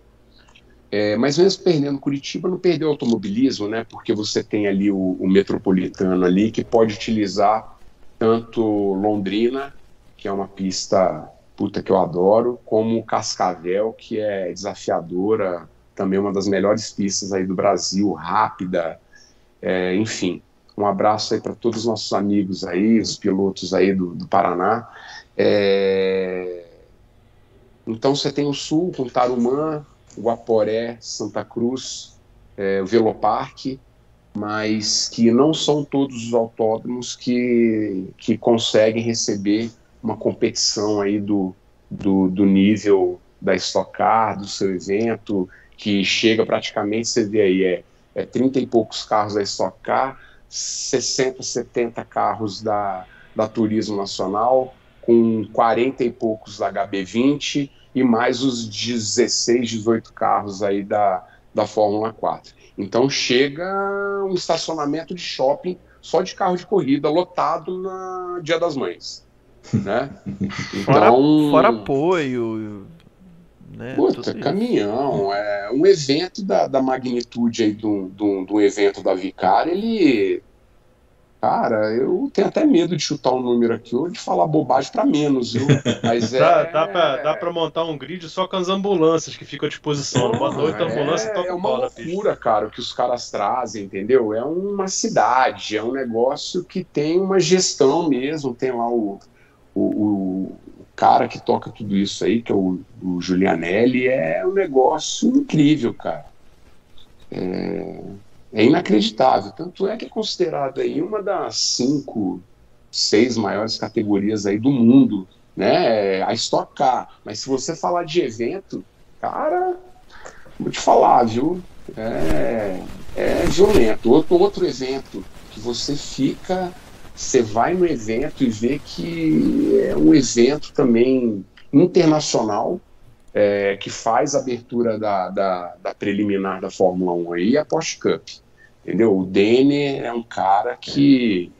É, mas mesmo perdendo Curitiba, não perdeu automobilismo, né, porque você tem ali o, o metropolitano ali que pode utilizar tanto Londrina, que é uma pista puta que eu adoro, como Cascavel, que é desafiadora, também uma das melhores pistas aí do Brasil, rápida, é, enfim. Um abraço aí para todos os nossos amigos aí, os pilotos aí do, do Paraná. É... Então você tem o Sul com Tarumã, Guaporé, Santa Cruz, é, o Veloparque, mas que não são todos os autódromos que, que conseguem receber uma competição aí do, do, do nível da Stock Car, do seu evento, que chega praticamente, você vê aí, é, é 30 e poucos carros da Stock Car, 60, 70 carros da, da Turismo Nacional, com 40 e poucos da HB20 e mais os 16, 18 carros aí da, da Fórmula 4. Então chega um estacionamento de shopping só de carro de corrida lotado na Dia das Mães né? Fora, então, fora apoio, né? Puta, caminhão, é um evento da, da magnitude aí do, do, do evento da Vicária, ele Cara, eu tenho até medo de chutar um número aqui ou de falar bobagem para menos, viu? Mas é... dá, dá, pra, dá pra montar um grid só com as ambulâncias que ficam à disposição. Bota oito é, ambulâncias e toca É uma loucura, cara, o que os caras trazem, entendeu? É uma cidade, é um negócio que tem uma gestão mesmo. Tem lá o, o, o cara que toca tudo isso aí, que é o, o Julianelli. É um negócio incrível, cara. É, é inacreditável. Tanto é que é considerado aí uma das cinco, seis maiores categorias aí do mundo, né? A Stock Car. Mas se você falar de evento, cara, vou te falar, viu? É, é violento. Outro, outro evento que você fica, você vai no evento e vê que é um evento também internacional, é, que faz a abertura da, da, da, preliminar da Fórmula 1 aí, a Porsche Cup. Entendeu? O Denner é um cara que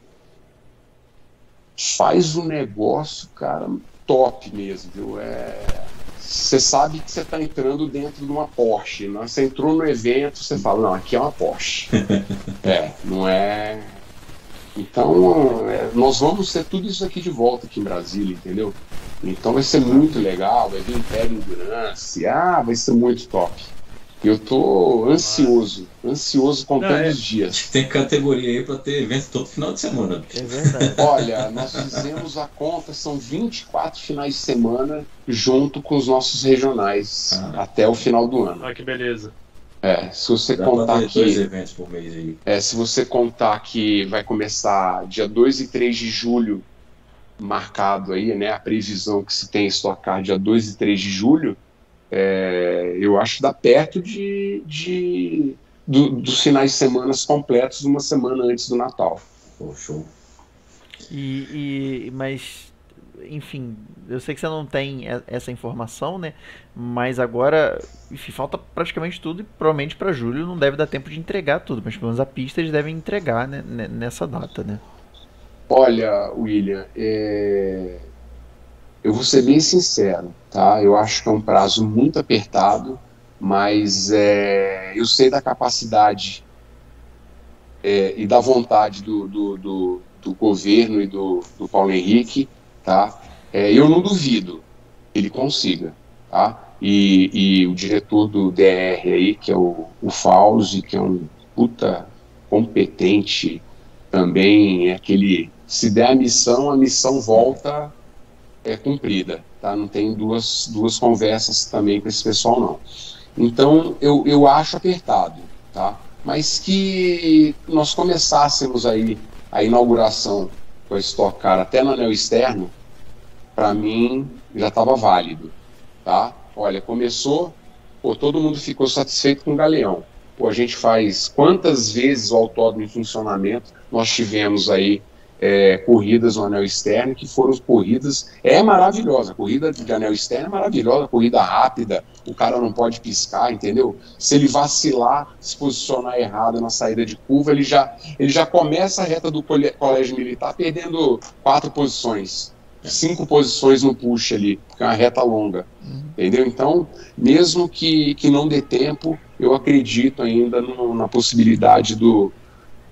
faz um negócio, cara, top mesmo, viu? É... Você sabe que você está entrando dentro de uma Porsche. Né? Você entrou no evento, você fala, não, aqui é uma Porsche. é, não é. Então, é, nós vamos ter tudo isso aqui de volta aqui em Brasília, entendeu? Então vai ser muito legal, vai vir Império Endurance, ah, vai ser muito top. Eu tô ansioso, ansioso contando Não, é, os dias. Tem categoria aí para ter evento todo final de semana. É verdade. Olha, nós fizemos a conta, são 24 finais de semana junto com os nossos regionais ah. até o final do ano. Ah, que beleza. É, se você Dá contar que. Dois eventos por mês aí. É, se você contar que vai começar dia 2 e 3 de julho, marcado aí, né? A previsão que se tem estocar dia 2 e 3 de julho é, eu acho que dá perto de, de do, dos finais de semana completos uma semana antes do Natal. Oh, show. E, e, mas, enfim, eu sei que você não tem essa informação, né? Mas agora, enfim, falta praticamente tudo e provavelmente para julho não deve dar tempo de entregar tudo, mas pelo menos a pista eles devem entregar né, nessa data, né? Olha, William, é... eu vou ser bem sincero. Tá? Eu acho que é um prazo muito apertado, mas é, eu sei da capacidade é, e da vontade do, do, do, do, governo e do, do Paulo Henrique. Tá? É, eu não duvido ele consiga. Tá? E, e, o diretor do DR aí, que é o, o Fauzi, que é um puta competente também, é aquele se der a missão, a missão volta é cumprida tá? Não tem duas, duas conversas também com esse pessoal, não. Então, eu, eu acho apertado, tá? Mas que nós começássemos aí a inauguração com a Stock Car até no anel externo, para mim já estava válido, tá? Olha, começou, pô, todo mundo ficou satisfeito com o Galeão. Pô, a gente faz quantas vezes o autódromo em funcionamento nós tivemos aí é, corridas no anel externo que foram corridas. É maravilhosa, a corrida de anel externo é maravilhosa, corrida rápida, o cara não pode piscar, entendeu? Se ele vacilar, se posicionar errado na saída de curva, ele já, ele já começa a reta do colégio militar perdendo quatro posições. Cinco posições no push ali, porque é uma reta longa. Uhum. Entendeu? Então, mesmo que, que não dê tempo, eu acredito ainda no, na possibilidade do,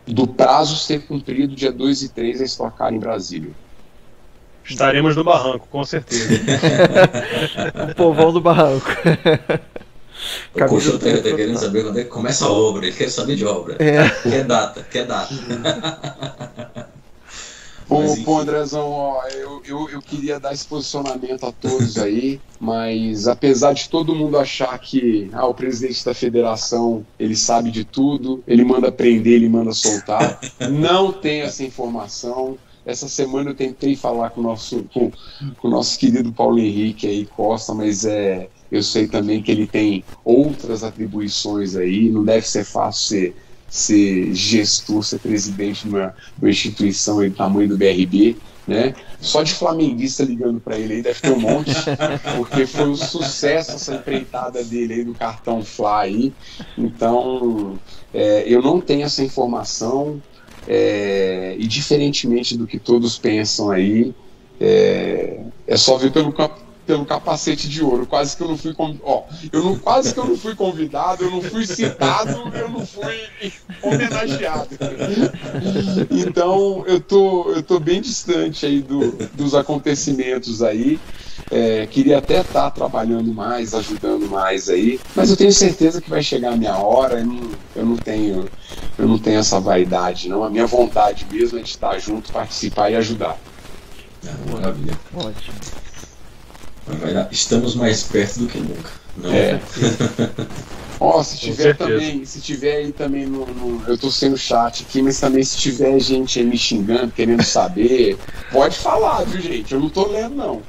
do prazo ser cumprido dia 2 e 3 a estocar em Brasília. Estaremos no barranco, com certeza. o povão do barranco. O Coxo tá, tá querendo saber quando é que começa a obra, ele quer saber de obra. É. Quer data, quer data. Bom, pô, Andrezão, ó, eu, eu, eu, queria dar esse posicionamento a todos aí, mas apesar de todo mundo achar que ah, o presidente da federação ele sabe de tudo, ele manda prender, ele manda soltar, não tem essa informação. Essa semana eu tentei falar com o nosso, com, com o nosso querido Paulo Henrique aí, Costa, mas é, eu sei também que ele tem outras atribuições aí, não deve ser fácil ser ser gestor, ser presidente de uma, uma instituição do tamanho do BRB, né? Só de flamenguista ligando para ele aí deve ter um monte, porque foi um sucesso essa empreitada dele aí do cartão Fly. Então, é, eu não tenho essa informação, é, e diferentemente do que todos pensam aí, é, é só ver pelo, pelo capacete de ouro. Quase que eu não fui ó, eu não, quase que eu não fui convidado, eu não fui citado, eu não fui homenageado. Então eu tô, eu tô bem distante aí do, dos acontecimentos aí. É, queria até estar tá trabalhando mais, ajudando mais aí, mas eu tenho certeza que vai chegar a minha hora. Eu não, eu não tenho, eu não tenho essa vaidade, não. A minha vontade mesmo é de estar junto, participar e ajudar. Maravilha. Ótimo. Estamos mais perto do que nunca. Não é. Ó, oh, se tiver também, se tiver aí também no, no, Eu tô sem o chat aqui, mas também se tiver gente aí me xingando, querendo saber, pode falar, viu, gente? Eu não tô lendo, não.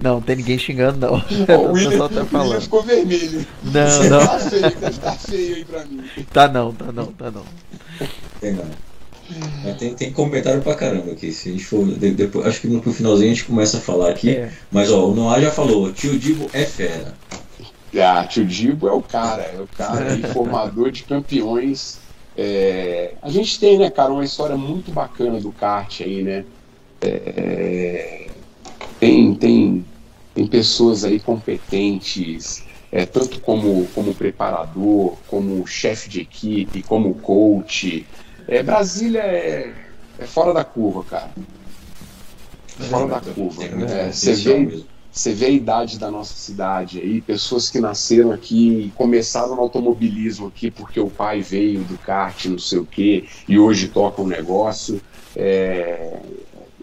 Não, tem ninguém xingando, não. Oh, o William, tá falando. William ficou vermelho. Não, não. Tá feio, deve estar tá feio aí pra mim. Tá não, tá não, tá não. Tem não. Tem, tem comentário pra caramba aqui. Se a gente for. Depois, acho que no finalzinho a gente começa a falar aqui. É. Mas ó, o Noah já falou, tio Dibo é fera. Ah, tio Dibo é o cara, é o cara formador de campeões. É, a gente tem, né, cara, uma história muito bacana do kart aí, né? É, tem, tem, tem pessoas aí competentes, é, tanto como, como preparador, como chefe de equipe, como coach. É, Brasília é, é fora da curva, cara. É fora da curva. É, você, vê, você vê a idade da nossa cidade aí, pessoas que nasceram aqui e começaram no automobilismo aqui porque o pai veio do kart, não sei o quê, e hoje toca um negócio. É,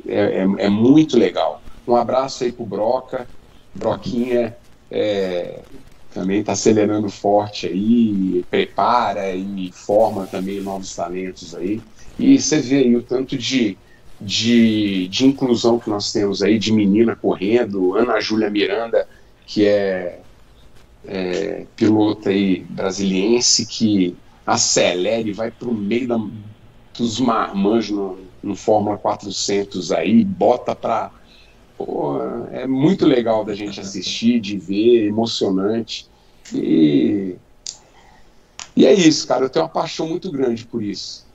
é, é, é muito legal. Um abraço aí pro Broca. Broquinha é, também está acelerando forte aí, prepara e forma também novos talentos aí. E você vê aí o tanto de, de, de inclusão que nós temos aí, de menina correndo, Ana Júlia Miranda, que é, é pilota aí brasiliense, que acelera e vai para o meio da, dos marmanjos no, no Fórmula 400 aí, bota para é muito legal da gente assistir, de ver, emocionante. E, e é isso, cara. Eu tenho uma paixão muito grande por isso.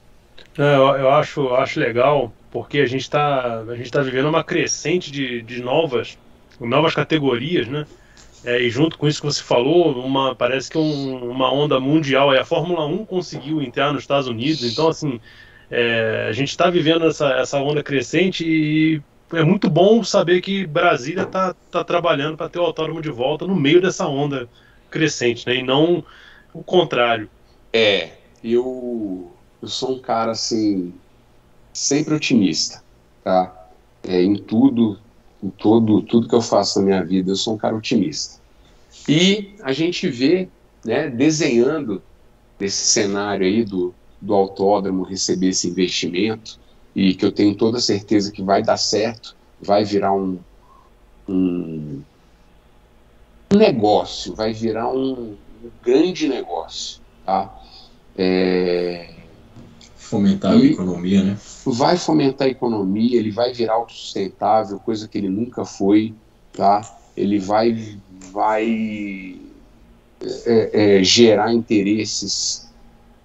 É, eu, eu acho, acho legal porque a gente está tá vivendo uma crescente de, de novas, novas categorias, né? É, e junto com isso que você falou, uma, parece que um, uma onda mundial. a Fórmula 1 conseguiu entrar nos Estados Unidos. Então, assim, é, a gente está vivendo essa, essa onda crescente e é muito bom saber que Brasília está tá trabalhando para ter o autódromo de volta no meio dessa onda crescente, né? E não o contrário. É, eu, eu sou um cara assim sempre otimista, tá? É, em tudo, em todo, tudo que eu faço na minha vida, eu sou um cara otimista. E a gente vê, né, desenhando esse cenário aí do, do autódromo receber esse investimento, e que eu tenho toda certeza que vai dar certo, vai virar um, um, negócio, vai virar um, um grande negócio, tá? É... Fomentar a economia, né? Vai fomentar a economia, ele vai virar autossustentável, coisa que ele nunca foi, tá? Ele vai, vai é, é, gerar interesses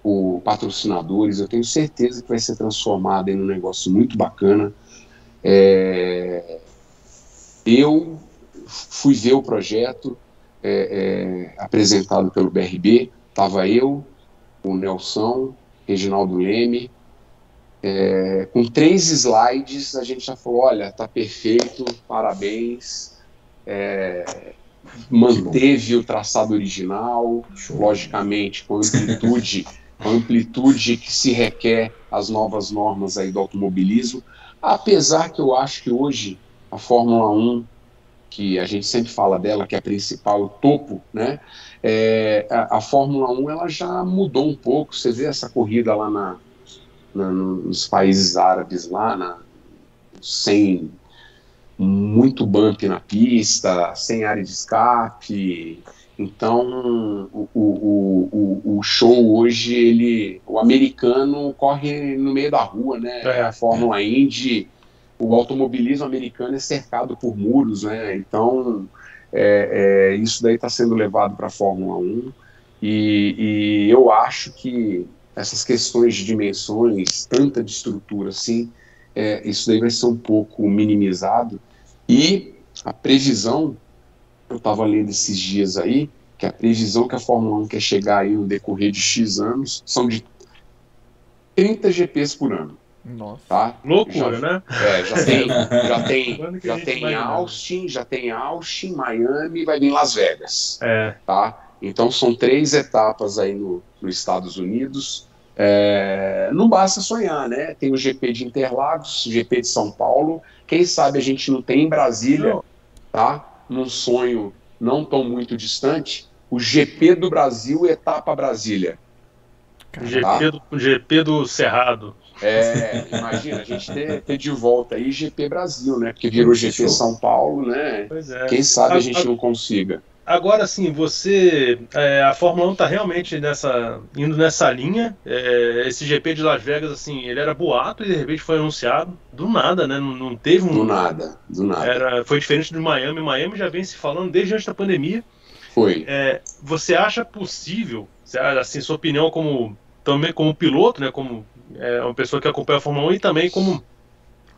por patrocinadores. Eu tenho certeza que vai ser transformado em um negócio muito bacana. É, eu fui ver o projeto é, é, apresentado pelo BRB, estava eu, o Nelson, Reginaldo Leme, é, com três slides a gente já falou, olha, tá perfeito, parabéns, é, manteve o traçado original, logicamente com amplitude a amplitude que se requer as novas normas aí do automobilismo, apesar que eu acho que hoje a Fórmula 1, que a gente sempre fala dela, que é a principal, o topo, né? É, a, a, Fórmula 1 ela já mudou um pouco. Você vê essa corrida lá na, na nos países árabes lá, na, sem muito bump na pista, sem área de escape, então, o, o, o, o, show hoje, ele, o americano corre no meio da rua, né? É. A Fórmula Indy, o automobilismo americano é cercado por muros, né? Então, é, é, isso daí está sendo levado para a Fórmula 1 e, e, eu acho que essas questões de dimensões, tanta de estrutura assim, é, isso daí vai ser um pouco minimizado. E a previsão, eu estava lendo esses dias aí, que a previsão que a Fórmula 1 quer chegar aí no decorrer de X anos são de 30 GPs por ano. Nossa. Tá? Loucura, já, né? É, já tem, já tem, já tem? Austin, já tem Austin, Miami, vai vir Las Vegas É. tá? Então são três etapas aí no, nos Estados Unidos. É, não basta sonhar, né? Tem o GP de Interlagos, o GP de São Paulo. Quem sabe a gente não tem em Brasília, tá? Num sonho não tão muito distante, o GP do Brasil, etapa Brasília. O GP do, o GP do Cerrado. É, imagina, a gente ter, ter de volta aí GP Brasil, né? Porque virou GP. São Paulo, né? Pois é. Quem sabe a gente não consiga. Agora sim, você. é, a Fórmula 1 está realmente nessa, indo nessa linha. É, esse GP de Las Vegas, assim, ele era boato e de repente foi anunciado. Do nada, né? Não, não teve um. Do nada, do nada. Era, foi diferente do Miami. Miami já vem se falando desde antes da pandemia. Foi. É, você acha possível, assim, sua opinião como também como piloto, né, como é, uma pessoa que acompanha a Fórmula 1 e também como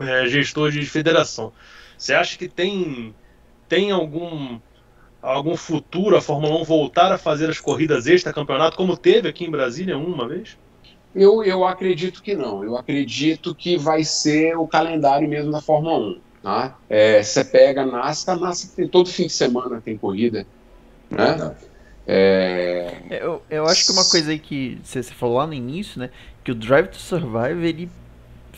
é, gestor de federação, você acha que tem tem algum algum futuro a Fórmula 1 voltar a fazer as corridas extra campeonato como teve aqui em Brasília uma vez? Eu, eu acredito que não. Eu acredito que vai ser o calendário mesmo da Fórmula 1. Tá? É, Você pega NASCAR, NASCAR tem todo fim de semana tem corrida. Né? Verdade. É, Eu, eu acho que uma coisa aí que você você falou lá no início, né? Que o Drive to Survive, ele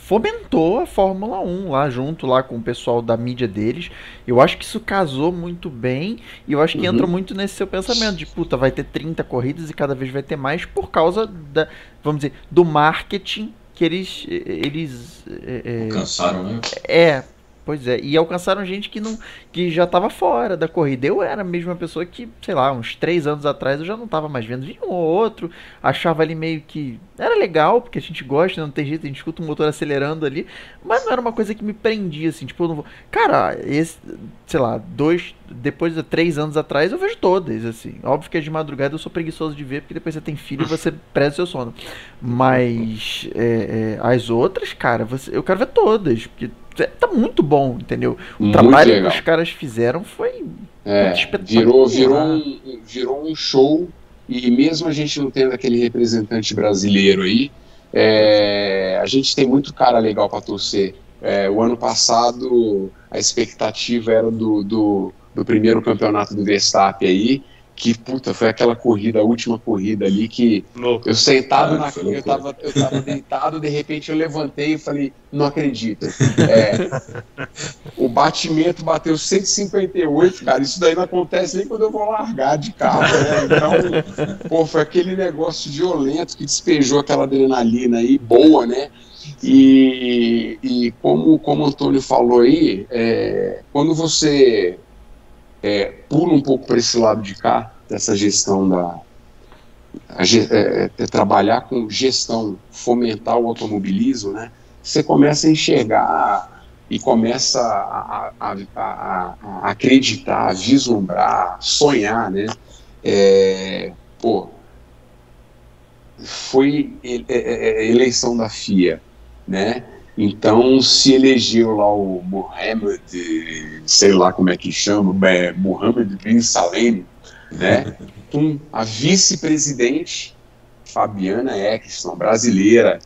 fomentou a Fórmula 1 lá junto lá com o pessoal da mídia deles. Eu acho que isso casou muito bem e eu acho que Uhum. entra muito nesse seu pensamento de puta, vai ter 30 corridas e cada vez vai ter mais por causa da, vamos dizer, do marketing que eles eles é, é, Alcançaram, né? é, pois é. E alcançaram gente que não que já tava fora da corrida. Eu era mesmo uma pessoa que, sei lá, uns três anos atrás eu já não tava mais vendo. Vinha um ou outro, achava ali meio que. Era legal, porque a gente gosta, não tem jeito, a gente escuta o motor acelerando ali. Mas não era uma coisa que me prendia, assim, tipo, eu não vou. Cara, esse, sei lá, dois. Depois de três anos atrás eu vejo todas, assim. Óbvio que é de madrugada eu sou preguiçoso de ver, porque depois você tem filho e você preza o seu sono. Mas é, é, as outras, cara, você, eu quero ver todas, porque tá muito bom, entendeu? O muito trabalho legal. que os caras fizeram foi É, espetacular. virou, virou, um, virou um show e mesmo a gente não tendo aquele representante brasileiro aí, é, a gente tem muito cara legal para torcer. É, o ano passado a expectativa era do, do, do primeiro campeonato do Verstappen aí, que puta, foi aquela corrida, a última corrida ali que Louco. eu sentado Ah, na foi eu tava, eu tava deitado, de repente eu levantei e falei, não acredito. É, o batimento bateu 158, cara. Isso daí não acontece nem quando eu vou largar de carro, né? Então, pô, foi aquele negócio violento que despejou aquela adrenalina aí, boa, né? E, e como, como o Antônio falou aí, é, quando você é, pula um pouco para esse lado de cá, dessa gestão da. a ge- é, é, trabalhar com gestão, fomentar o automobilismo, né? Você começa a enxergar e começa a, a- a- a- a acreditar, vislumbrar, sonhar, né? É, pô, foi é- é- é eleição da FIA, né? Então se elegeu lá o Mohamed, eh, sei lá como é que chama, é, Mohamed Bin Salem, né? A vice-presidente Fabiana Eckstrom, brasileira,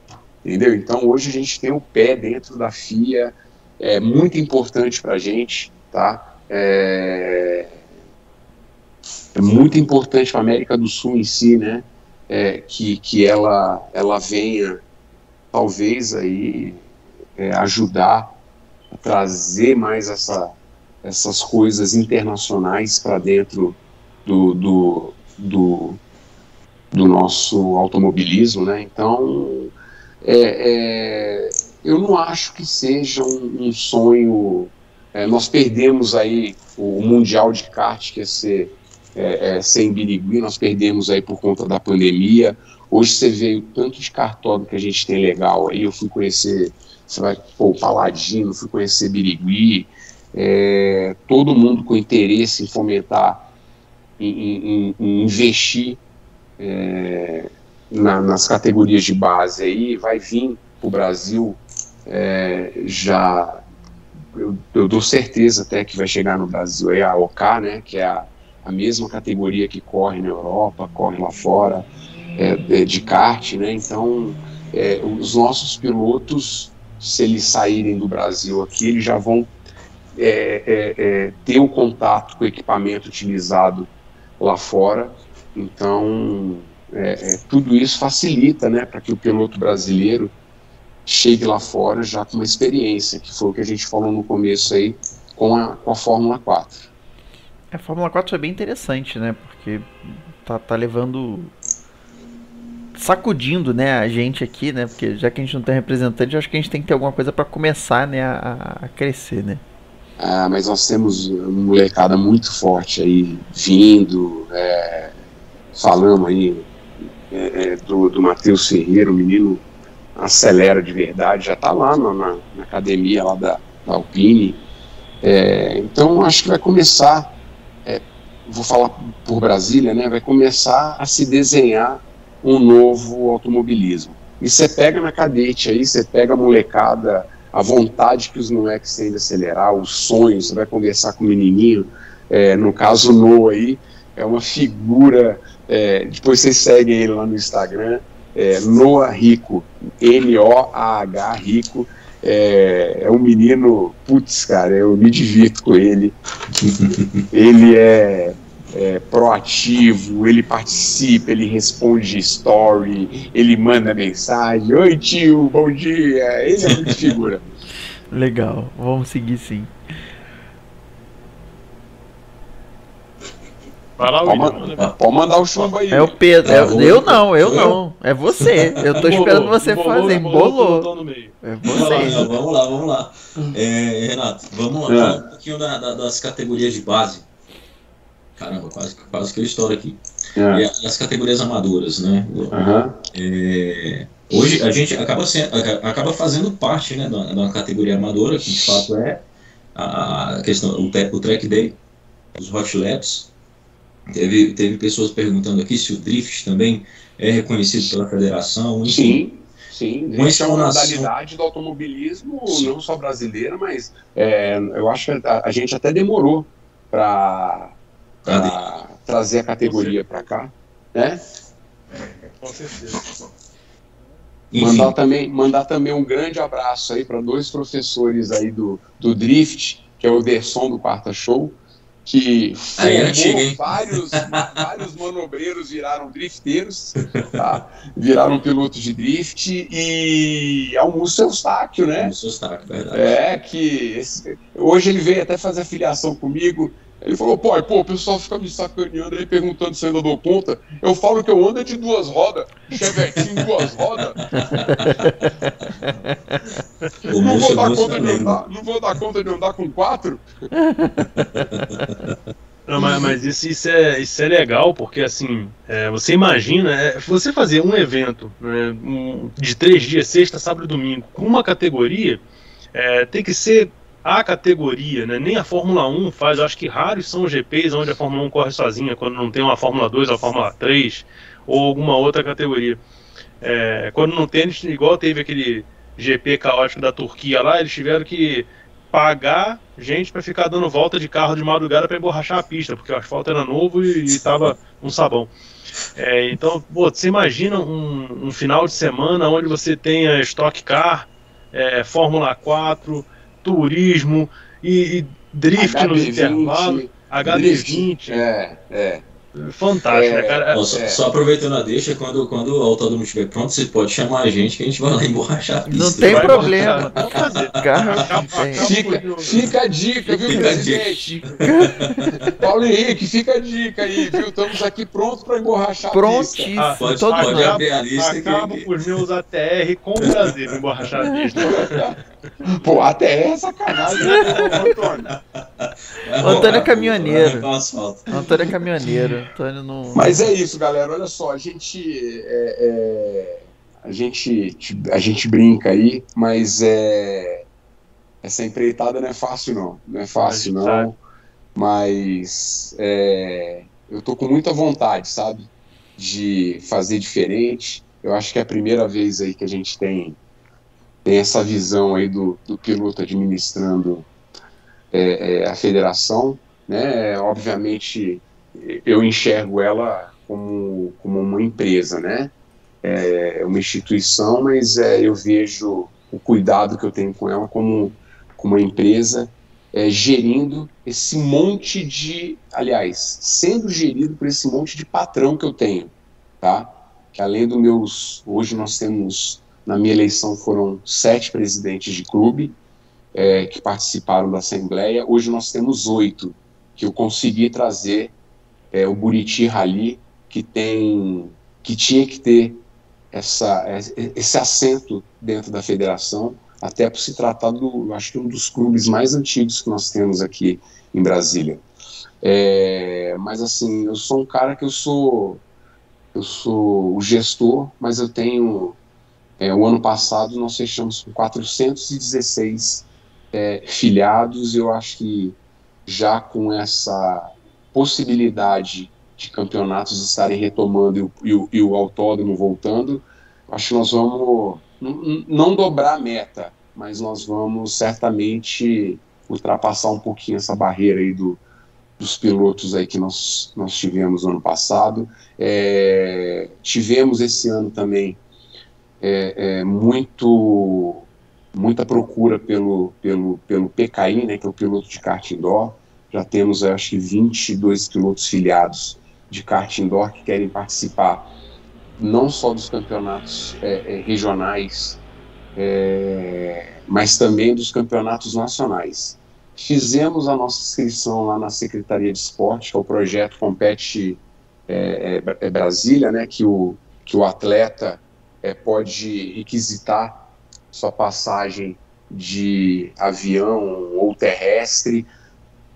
entendeu? Então hoje a gente tem o pé dentro da FIA, é muito importante para a gente, tá? É, é muito importante para a América do Sul em si, né? É, que, que ela, ela venha, talvez, aí é, ajudar a trazer mais essa, essas coisas internacionais para dentro do, do, do, do nosso automobilismo, né? Então, é, é, eu não acho que seja um, um sonho. é, nós perdemos aí o Mundial de Kart, que ia ser é, é, sem Birigui, nós perdemos aí por conta da pandemia. Hoje você vê o tanto de cartódromo que a gente tem legal aí. Eu fui conhecer, você vai, pô, Paladino, fui conhecer Birigui. É, todo mundo com interesse em fomentar, em, em- em investir é, na- nas categorias de base aí, vai vir para o Brasil é, já eu, eu, dou certeza até que vai chegar no Brasil é a OK, né, que é a, a mesma categoria que corre na Europa, corre lá fora é, é de kart, né? Então é, os nossos pilotos, se eles saírem do Brasil aqui, eles já vão é, é, é ter o um contato com o equipamento utilizado lá fora. Então é, tudo isso facilita, né, para que o piloto brasileiro chegue lá fora já com uma experiência, que foi o que a gente falou no começo aí com a, com a Fórmula 4. A Fórmula 4 é bem interessante, né? Porque tá, tá levando. Sacudindo, né, a gente aqui, né? Porque já que a gente não tem representante, acho que a gente tem que ter alguma coisa para começar, né, a, a, crescer, né? Ah, mas nós temos uma molecada muito forte aí vindo, é, falamos aí é, é, do, do Matheus Ferreira, o menino acelera de verdade, já está lá na, na, academia lá da, da Alpine. É, então acho que vai começar, é, vou falar por Brasília, né, vai começar a se desenhar um novo automobilismo. E você pega na cadete aí, você pega a molecada, a vontade que os moleques têm de acelerar, os sonhos, você vai conversar com o menininho, é, no caso o Noah aí, é uma figura, é, depois vocês seguem ele lá no Instagram, é, Noah Rico, N-O-A-H Rico, é, é um menino, putz, cara, eu me divirto com ele. ele é, é, proativo, ele participa, ele responde story, ele manda mensagem. Oi tio, bom dia. Ele é muito figura. Legal, vamos seguir sim. Vai lá, pode, pode mandar o chumbo aí. É o Pedro. É, eu não, eu não. É você. Eu tô esperando você fazer. Bolou. É você. Vamos lá, vamos lá. É, Renato, vamos lá. É. Um pouquinho da, da, das categorias de base. Caramba, quase, quase que eu estouro aqui. É. E as categorias amadoras, né? Uhum. É, hoje a gente acaba, sendo, acaba fazendo parte né, da, da categoria amadora, que de fato é a questão, o, o track day, os hot laps, Teve, teve pessoas perguntando aqui se o drift também é reconhecido pela federação. Enfim. Sim, sim. Drift é uma modalidade do automobilismo, sim. não só brasileira, mas é, eu acho que a, a gente até demorou para trazer a categoria para cá, né? Com certeza. Mandar também, mandar também um grande abraço aí para dois professores aí do, do Drift, que é o Derson do Quarta Show, que Aí é antiga, vários, vários manobreiros viraram drifteiros, tá? viraram pilotos de drift e é o Múcio Eustáquio, né? Múcio Eustáquio, verdade. É, que esse, hoje ele veio até fazer filiação comigo, ele falou, pô, pô, o pessoal fica me sacaneando aí, perguntando se eu ainda dou conta. Eu falo que eu ando de duas rodas, chevetinho duas rodas. não, vou dar conta de andar, não vou dar conta de andar com quatro. Não, mas, mas isso, isso, é, isso é legal, porque assim, é, você imagina, é, você fazer um evento né, um, de três dias, sexta, sábado e domingo, com uma categoria, é, tem que ser a categoria, né? nem a Fórmula 1 faz, eu acho que raros são os GPs onde a Fórmula 1 corre sozinha, quando não tem uma Fórmula 2 ou a Fórmula 3 ou alguma outra categoria. É, quando não tem, igual teve aquele GP caótico da Turquia lá, eles tiveram que pagar gente para ficar dando volta de carro de madrugada para emborrachar a pista, porque o asfalto era novo e estava um sabão. É, então, pô, você imagina um, um, final de semana onde você tenha Stock Car, é, Fórmula 4, turismo e, e drift HB20, nos intervalos, HB20. É, é. Fantástico, é, né, cara? Ó, só, é. só, aproveitando a deixa, quando, quando o autódromo estiver pronto, você pode chamar a gente que a gente vai lá emborrachar a pista. Não tem vai problema. fica, fica a dica, viu, fica presidente? Paulo Henrique, fica a dica aí, viu? Estamos aqui prontos para emborrachar Prontíssimo. a pista. Ah, pode, todo pode abrir a lista. Acabo que... por meus ATR com prazer emborrachar a pista. Pô, até é sacanagem, né, Antônio? O Antônio é caminhoneiro. Antônio é caminhoneiro. Antônio não. Mas é isso, galera. Olha só, a gente. É, é, a gente, a gente brinca aí, mas é, essa empreitada não é fácil, não. Não é fácil, não. Mas é, eu tô com muita vontade, sabe? De fazer diferente. Eu acho que é a primeira vez aí que a gente tem tem essa visão aí do, do piloto administrando é, é, a federação, né? Obviamente, eu enxergo ela como, como uma empresa, né? É uma instituição, mas é, eu vejo o cuidado que eu tenho com ela como, como uma empresa é, gerindo esse monte de, aliás, sendo gerido por esse monte de patrão que eu tenho, tá? Que além dos meus, hoje nós temos, na minha eleição foram sete presidentes de clube é, que participaram da assembleia, hoje nós temos oito que eu consegui trazer é, o Buriti Rally que tem, que tinha que ter essa, esse assento dentro da federação até por se tratar do, acho que um dos clubes mais antigos que nós temos aqui em Brasília. É, mas assim, eu sou um cara que eu sou, eu sou o gestor, mas eu tenho, é, o ano passado nós fechamos com 416 é, filiados, eu acho que já com essa possibilidade de campeonatos estarem retomando e o, e o, e o autódromo voltando, acho que nós vamos não dobrar a meta, mas nós vamos certamente ultrapassar um pouquinho essa barreira aí do, dos pilotos aí que nós, nós tivemos no ano passado. É, tivemos esse ano também é, é, muito muita procura pelo, pelo, pelo PKI, né, que é o piloto de kart indoor. Já temos, acho que, 22 pilotos filiados de kart indoor que querem participar não só dos campeonatos é, é, regionais, é, mas também dos campeonatos nacionais. Fizemos a nossa inscrição lá na Secretaria de Esporte, que é o projeto Compete é, é, é Brasília, né, que, o, que o atleta pode requisitar sua passagem de avião ou terrestre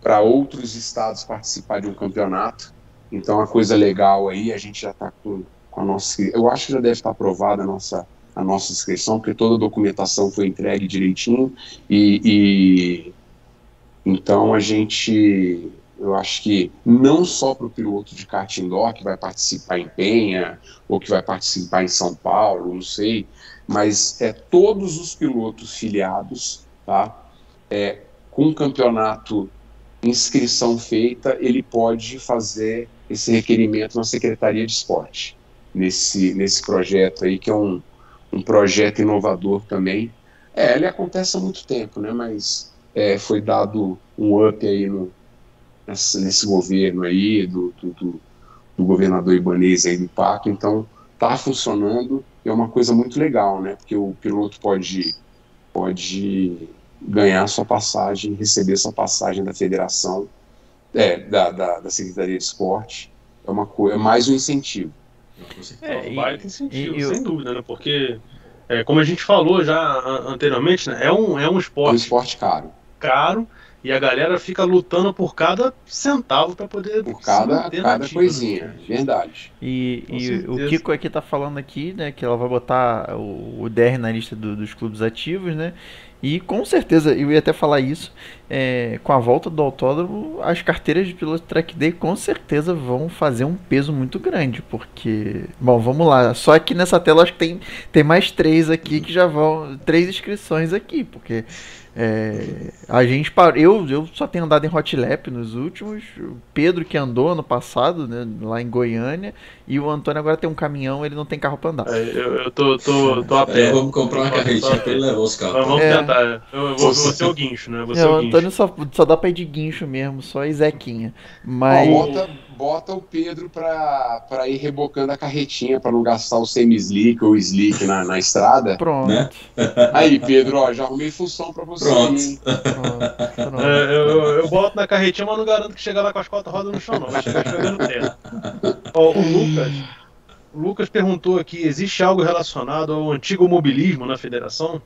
para outros estados participar de um campeonato. Então, a coisa legal aí, a gente já está com com a nossa. Eu acho que já deve estar aprovada a nossa, a nossa inscrição, porque toda a documentação foi entregue direitinho e, e então a gente, eu acho que não só para o piloto de kart indoor que vai participar em Penha ou que vai participar em São Paulo, não sei, mas é todos os pilotos filiados, tá? É, com o campeonato inscrição feita, ele pode fazer esse requerimento na Secretaria de Esporte nesse, nesse projeto aí, que é um, um projeto inovador também. É, ele acontece há muito tempo, né, mas é, foi dado um up aí no, nesse, nesse governo aí, do, do, do, do governador Ibanez aí do Paco, então está funcionando e é uma coisa muito legal, né, porque o piloto pode, pode ganhar sua passagem, receber sua passagem da federação, é, da, da, da Secretaria de Esporte, é, uma, é mais um incentivo. É, e, baita incentivo, e, sem eu... dúvida, né? Porque, é, como a gente falou já anteriormente, né? é, um, é um esporte. É um esporte caro. Caro, e a galera fica lutando por cada centavo para poder por cada, cada coisinha, né? verdade. E, e o Kiko aqui tá falando aqui, né, que ela vai botar o, o DR na lista do, dos clubes ativos, né? E com certeza, eu ia até falar isso, é, com a volta do autódromo, as carteiras de piloto track day com certeza vão fazer um peso muito grande, porque, bom, vamos lá, só que nessa tela acho que tem, tem mais três aqui que já vão, três inscrições aqui, porque é, a gente parou, eu, eu só tenho andado em hot lap nos últimos. O Pedro que andou ano passado, né, lá em Goiânia, e o Antônio agora tem um caminhão, ele não tem carro para andar. É, eu, eu tô, tô, tô a pé. É, vamos comprar uma carretinha para ele levar os carros. Vamos é. tentar. Eu, vou, vou ser o guincho, né? Vou é, o, Antônio só, só dá para ir de guincho mesmo, só Zequinha. Mas bota o Pedro para ir rebocando a carretinha para não gastar o semi-slick ou slick na, na estrada. Pronto. Né? Aí, Pedro, ó, já arrumei função para você. Pronto. Pronto. Pronto. É, eu, eu, boto na carretinha, mas não garanto que chegar lá com as quatro rodas no chão, não. Vai chegar chegando terra. Ó, o Lucas. O Lucas perguntou aqui: existe algo relacionado ao antigo mobilismo na federação?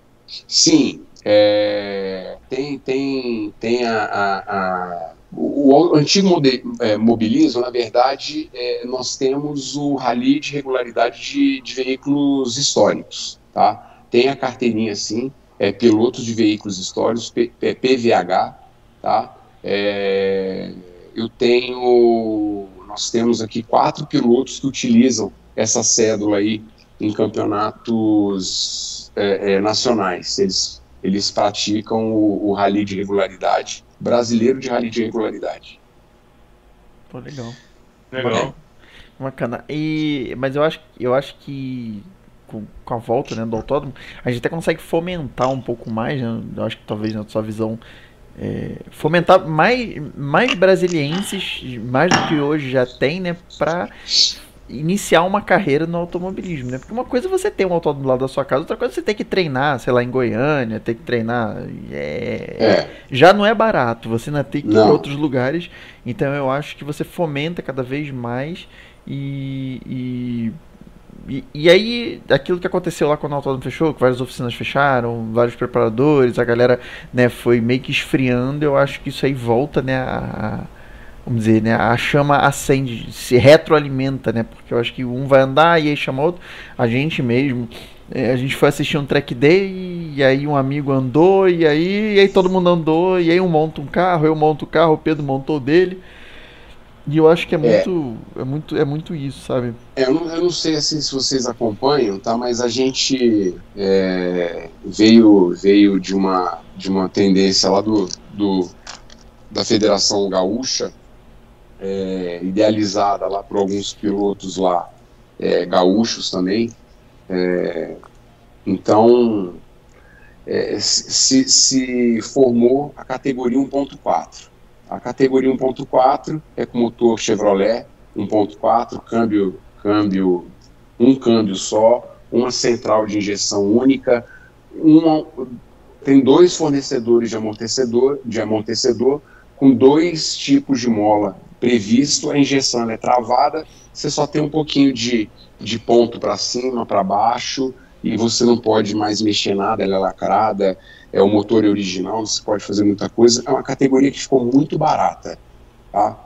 Sim, é, tem, tem, tem a, a, a o, antigo é, mobilismo, na verdade, é, nós temos o rally de regularidade de, de, veículos históricos, tá? Tem a carteirinha, sim, é piloto de veículos históricos, P, PVH, tá? É, eu tenho, nós temos aqui quatro pilotos que utilizam essa cédula aí em campeonatos é, é, nacionais. Eles, eles praticam o, o rally de regularidade, brasileiro de rally de regularidade. Pô, legal. Legal. Bacana. E, mas eu acho, eu acho que com, com a volta né, do autódromo, a gente até consegue fomentar um pouco mais, né? Eu acho que talvez na sua visão é, fomentar mais, mais brasilienses, mais do que hoje já tem, né, para iniciar uma carreira no automobilismo, né? Porque uma coisa é você ter um autódromo do lado da sua casa, outra coisa é você ter que treinar, sei lá, em Goiânia, ter que treinar. É, é. Já não é barato, você ainda tem que ir para outros lugares. Então eu acho que você fomenta cada vez mais e, e e, e, aí, aquilo que aconteceu lá quando o autódromo fechou, que várias oficinas fecharam, vários preparadores, a galera né, foi meio que esfriando, eu acho que isso aí volta, né, a, vamos dizer, né, a chama acende, se retroalimenta, né, porque eu acho que um vai andar e aí chama outro, a gente mesmo, é, a gente foi assistir um track day e aí um amigo andou e aí, e aí todo mundo andou e aí um monta um carro, eu monto o carro, o Pedro montou dele, e eu acho que é, é muito, é, é muito, é muito isso, sabe? É, eu, não, eu não sei assim, se vocês acompanham, tá? Mas a gente é, veio, veio de uma, de uma tendência lá do, do da Federação Gaúcha, é, idealizada lá por alguns pilotos lá é, gaúchos também. É, então se, se formou a categoria 1.4 a categoria 1.4 é com motor Chevrolet 1.4, câmbio, câmbio, um câmbio só, uma central de injeção única, uma, tem dois fornecedores de amortecedor, de amortecedor com dois tipos de mola previsto, a injeção é travada, você só tem um pouquinho de, de ponto para cima, para baixo, e você não pode mais mexer nada, ela é lacrada, é o motor original, você pode fazer muita coisa. É uma categoria que ficou muito barata. Tá?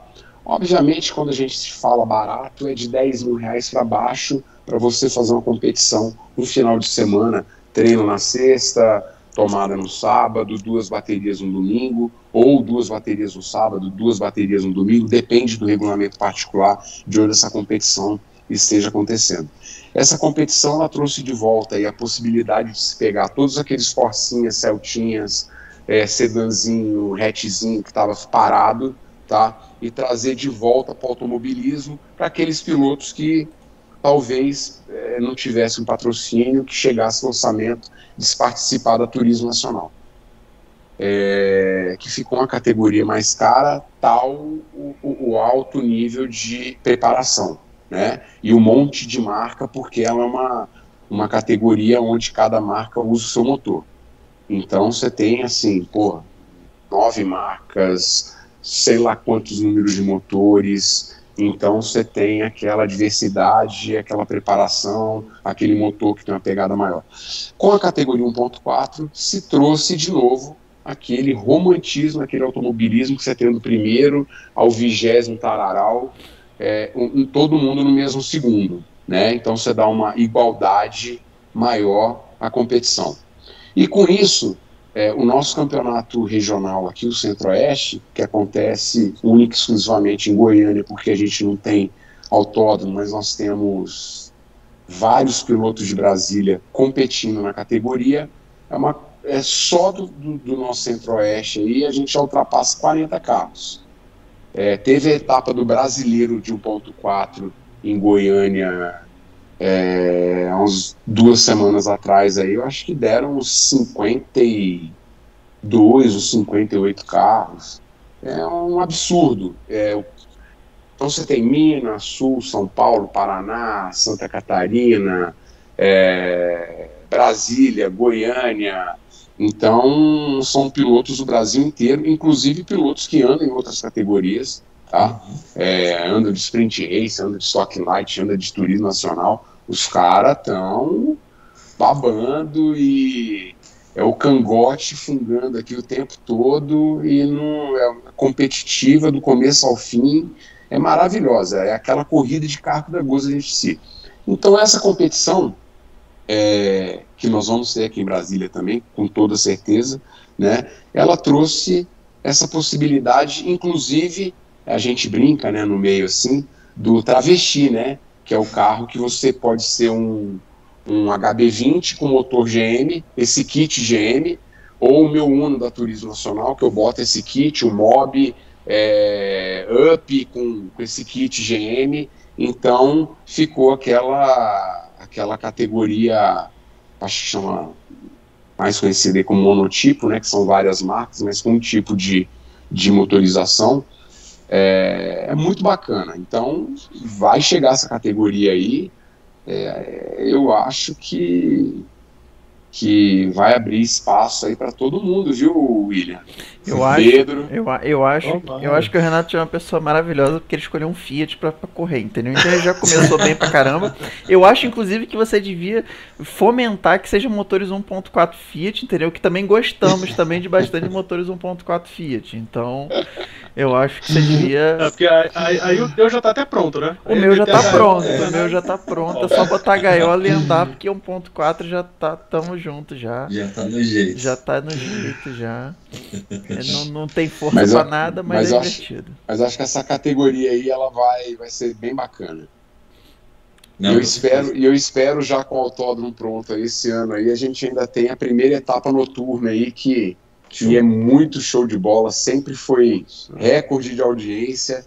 Obviamente, quando a gente fala barato, é de 10 mil reais para baixo para você fazer uma competição no final de semana, treino na sexta, tomada no sábado, duas baterias no domingo, ou duas baterias no sábado, duas baterias no domingo, depende do regulamento particular de onde essa competição esteja acontecendo. Essa competição ela trouxe de volta aí a possibilidade de se pegar todos aqueles forcinhas, celtinhas, é, sedanzinho, hatchzinho que estava parado, tá? E trazer de volta para o automobilismo para aqueles pilotos que talvez é, não tivessem um patrocínio que chegasse no orçamento de participar da Turismo Nacional. É, que ficou uma categoria mais cara, tal o, o alto nível de preparação né? E um monte de marca, porque ela é uma, uma categoria onde cada marca usa o seu motor. Então você tem assim, pô, nove marcas, sei lá quantos números de motores. Então você tem aquela diversidade, aquela preparação, aquele motor que tem uma pegada maior. Com a categoria 1.4 se trouxe de novo aquele romantismo, aquele automobilismo que você tem do primeiro ao vigésimo tararau, é, um, todo mundo no mesmo segundo. Né? Então você dá uma igualdade maior à competição. E com isso, é, o nosso campeonato regional aqui, o Centro-Oeste, que acontece única e exclusivamente em Goiânia, porque a gente não tem autódromo, mas nós temos vários pilotos de Brasília competindo na categoria, é, uma, é só do, do, do nosso Centro-Oeste aí, a gente já ultrapassa 40 carros. É, teve a etapa do brasileiro de 1.4 em Goiânia é, há uns duas semanas atrás aí, eu acho que deram uns 52 ou 58 carros. É um absurdo. É, então você tem Minas, Sul, São Paulo, Paraná, Santa Catarina, é, Brasília, Goiânia, então, são pilotos do Brasil inteiro, inclusive pilotos que andam em outras categorias, tá? É, andam de sprint race, andam de stock light, andam de turismo nacional. Os caras estão babando e é o cangote fungando aqui o tempo todo e não é competitiva do começo ao fim. É maravilhosa, é aquela corrida de carro da goza de si. Então, essa competição é, que nós vamos ter aqui em Brasília também, com toda certeza, né, ela trouxe essa possibilidade, inclusive, a gente brinca né, no meio assim, do travesti, né, que é o carro que você pode ser um, um HB20 com motor GM, esse kit GM, ou o meu Uno da Turismo Nacional, que eu boto esse kit, o Mob, é, Up com, com esse kit GM, então ficou aquela, aquela categoria, acho que chama mais conhecida como monotipo, né, que são várias marcas, mas com um tipo de, de motorização, é, é muito bacana. Então, vai chegar essa categoria aí, é, eu acho que que vai abrir espaço aí para todo mundo, viu, William? Eu Pedro. acho, eu, eu acho, eu acho que o Renato é uma pessoa maravilhosa porque ele escolheu um Fiat para correr, entendeu? Então ele já começou bem pra caramba. Eu acho inclusive que você devia fomentar que sejam motores 1.4 Fiat, entendeu? Que também gostamos também de bastante motores 1.4 Fiat. Então, eu acho que você devia. É, porque aí, aí, o teu já tá até pronto, né? O meu já tá pronto, o meu já tá pronto. É só botar a gaiola e andar, porque 1.4 já tá, tamo junto já. Já tá no jeito. Já tá no jeito já. É, não, não tem força mas, pra nada, mas, mas é divertido. Acho, mas acho que essa categoria aí ela vai, vai ser bem bacana. Não, eu espero, e eu espero já com o autódromo pronto esse ano aí, a gente ainda tem a primeira etapa noturna aí que que é muito show de bola, sempre foi recorde de audiência.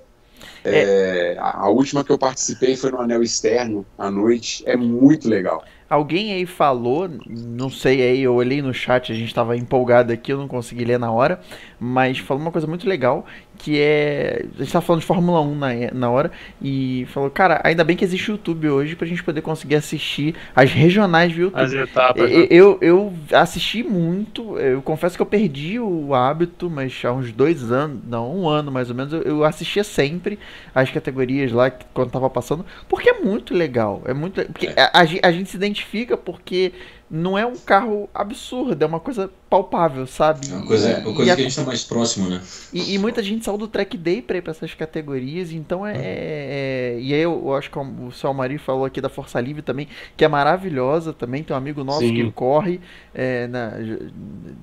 É. É, a última que eu participei foi no Anel Externo, à noite, é muito legal. Alguém aí falou, não sei aí, eu olhei no chat, a gente estava empolgado aqui, eu não consegui ler na hora, mas falou uma coisa muito legal, que é. A gente tava falando de Fórmula 1 na, na hora e falou, cara, ainda bem que existe o YouTube hoje pra gente poder conseguir assistir as regionais via YouTube. As etapas. Eu, né? eu, eu, assisti muito, eu confesso que eu perdi o hábito, mas há uns dois anos, não, um ano mais ou menos, eu, eu assistia sempre as categorias lá quando tava passando, porque é muito legal. É muito. Porque é. a, a, a gente se identifica porque não é um carro absurdo, é uma coisa palpável, sabe? É uma coisa, é, uma coisa que a, gente tá mais próximo, né? E, e, muita gente saiu do track day pra ir pra essas categorias, então é. Uhum. é e aí eu, eu, acho que o seu Mari falou aqui da Força Livre também, que é maravilhosa também. Tem um amigo nosso Sim. que corre. É, na,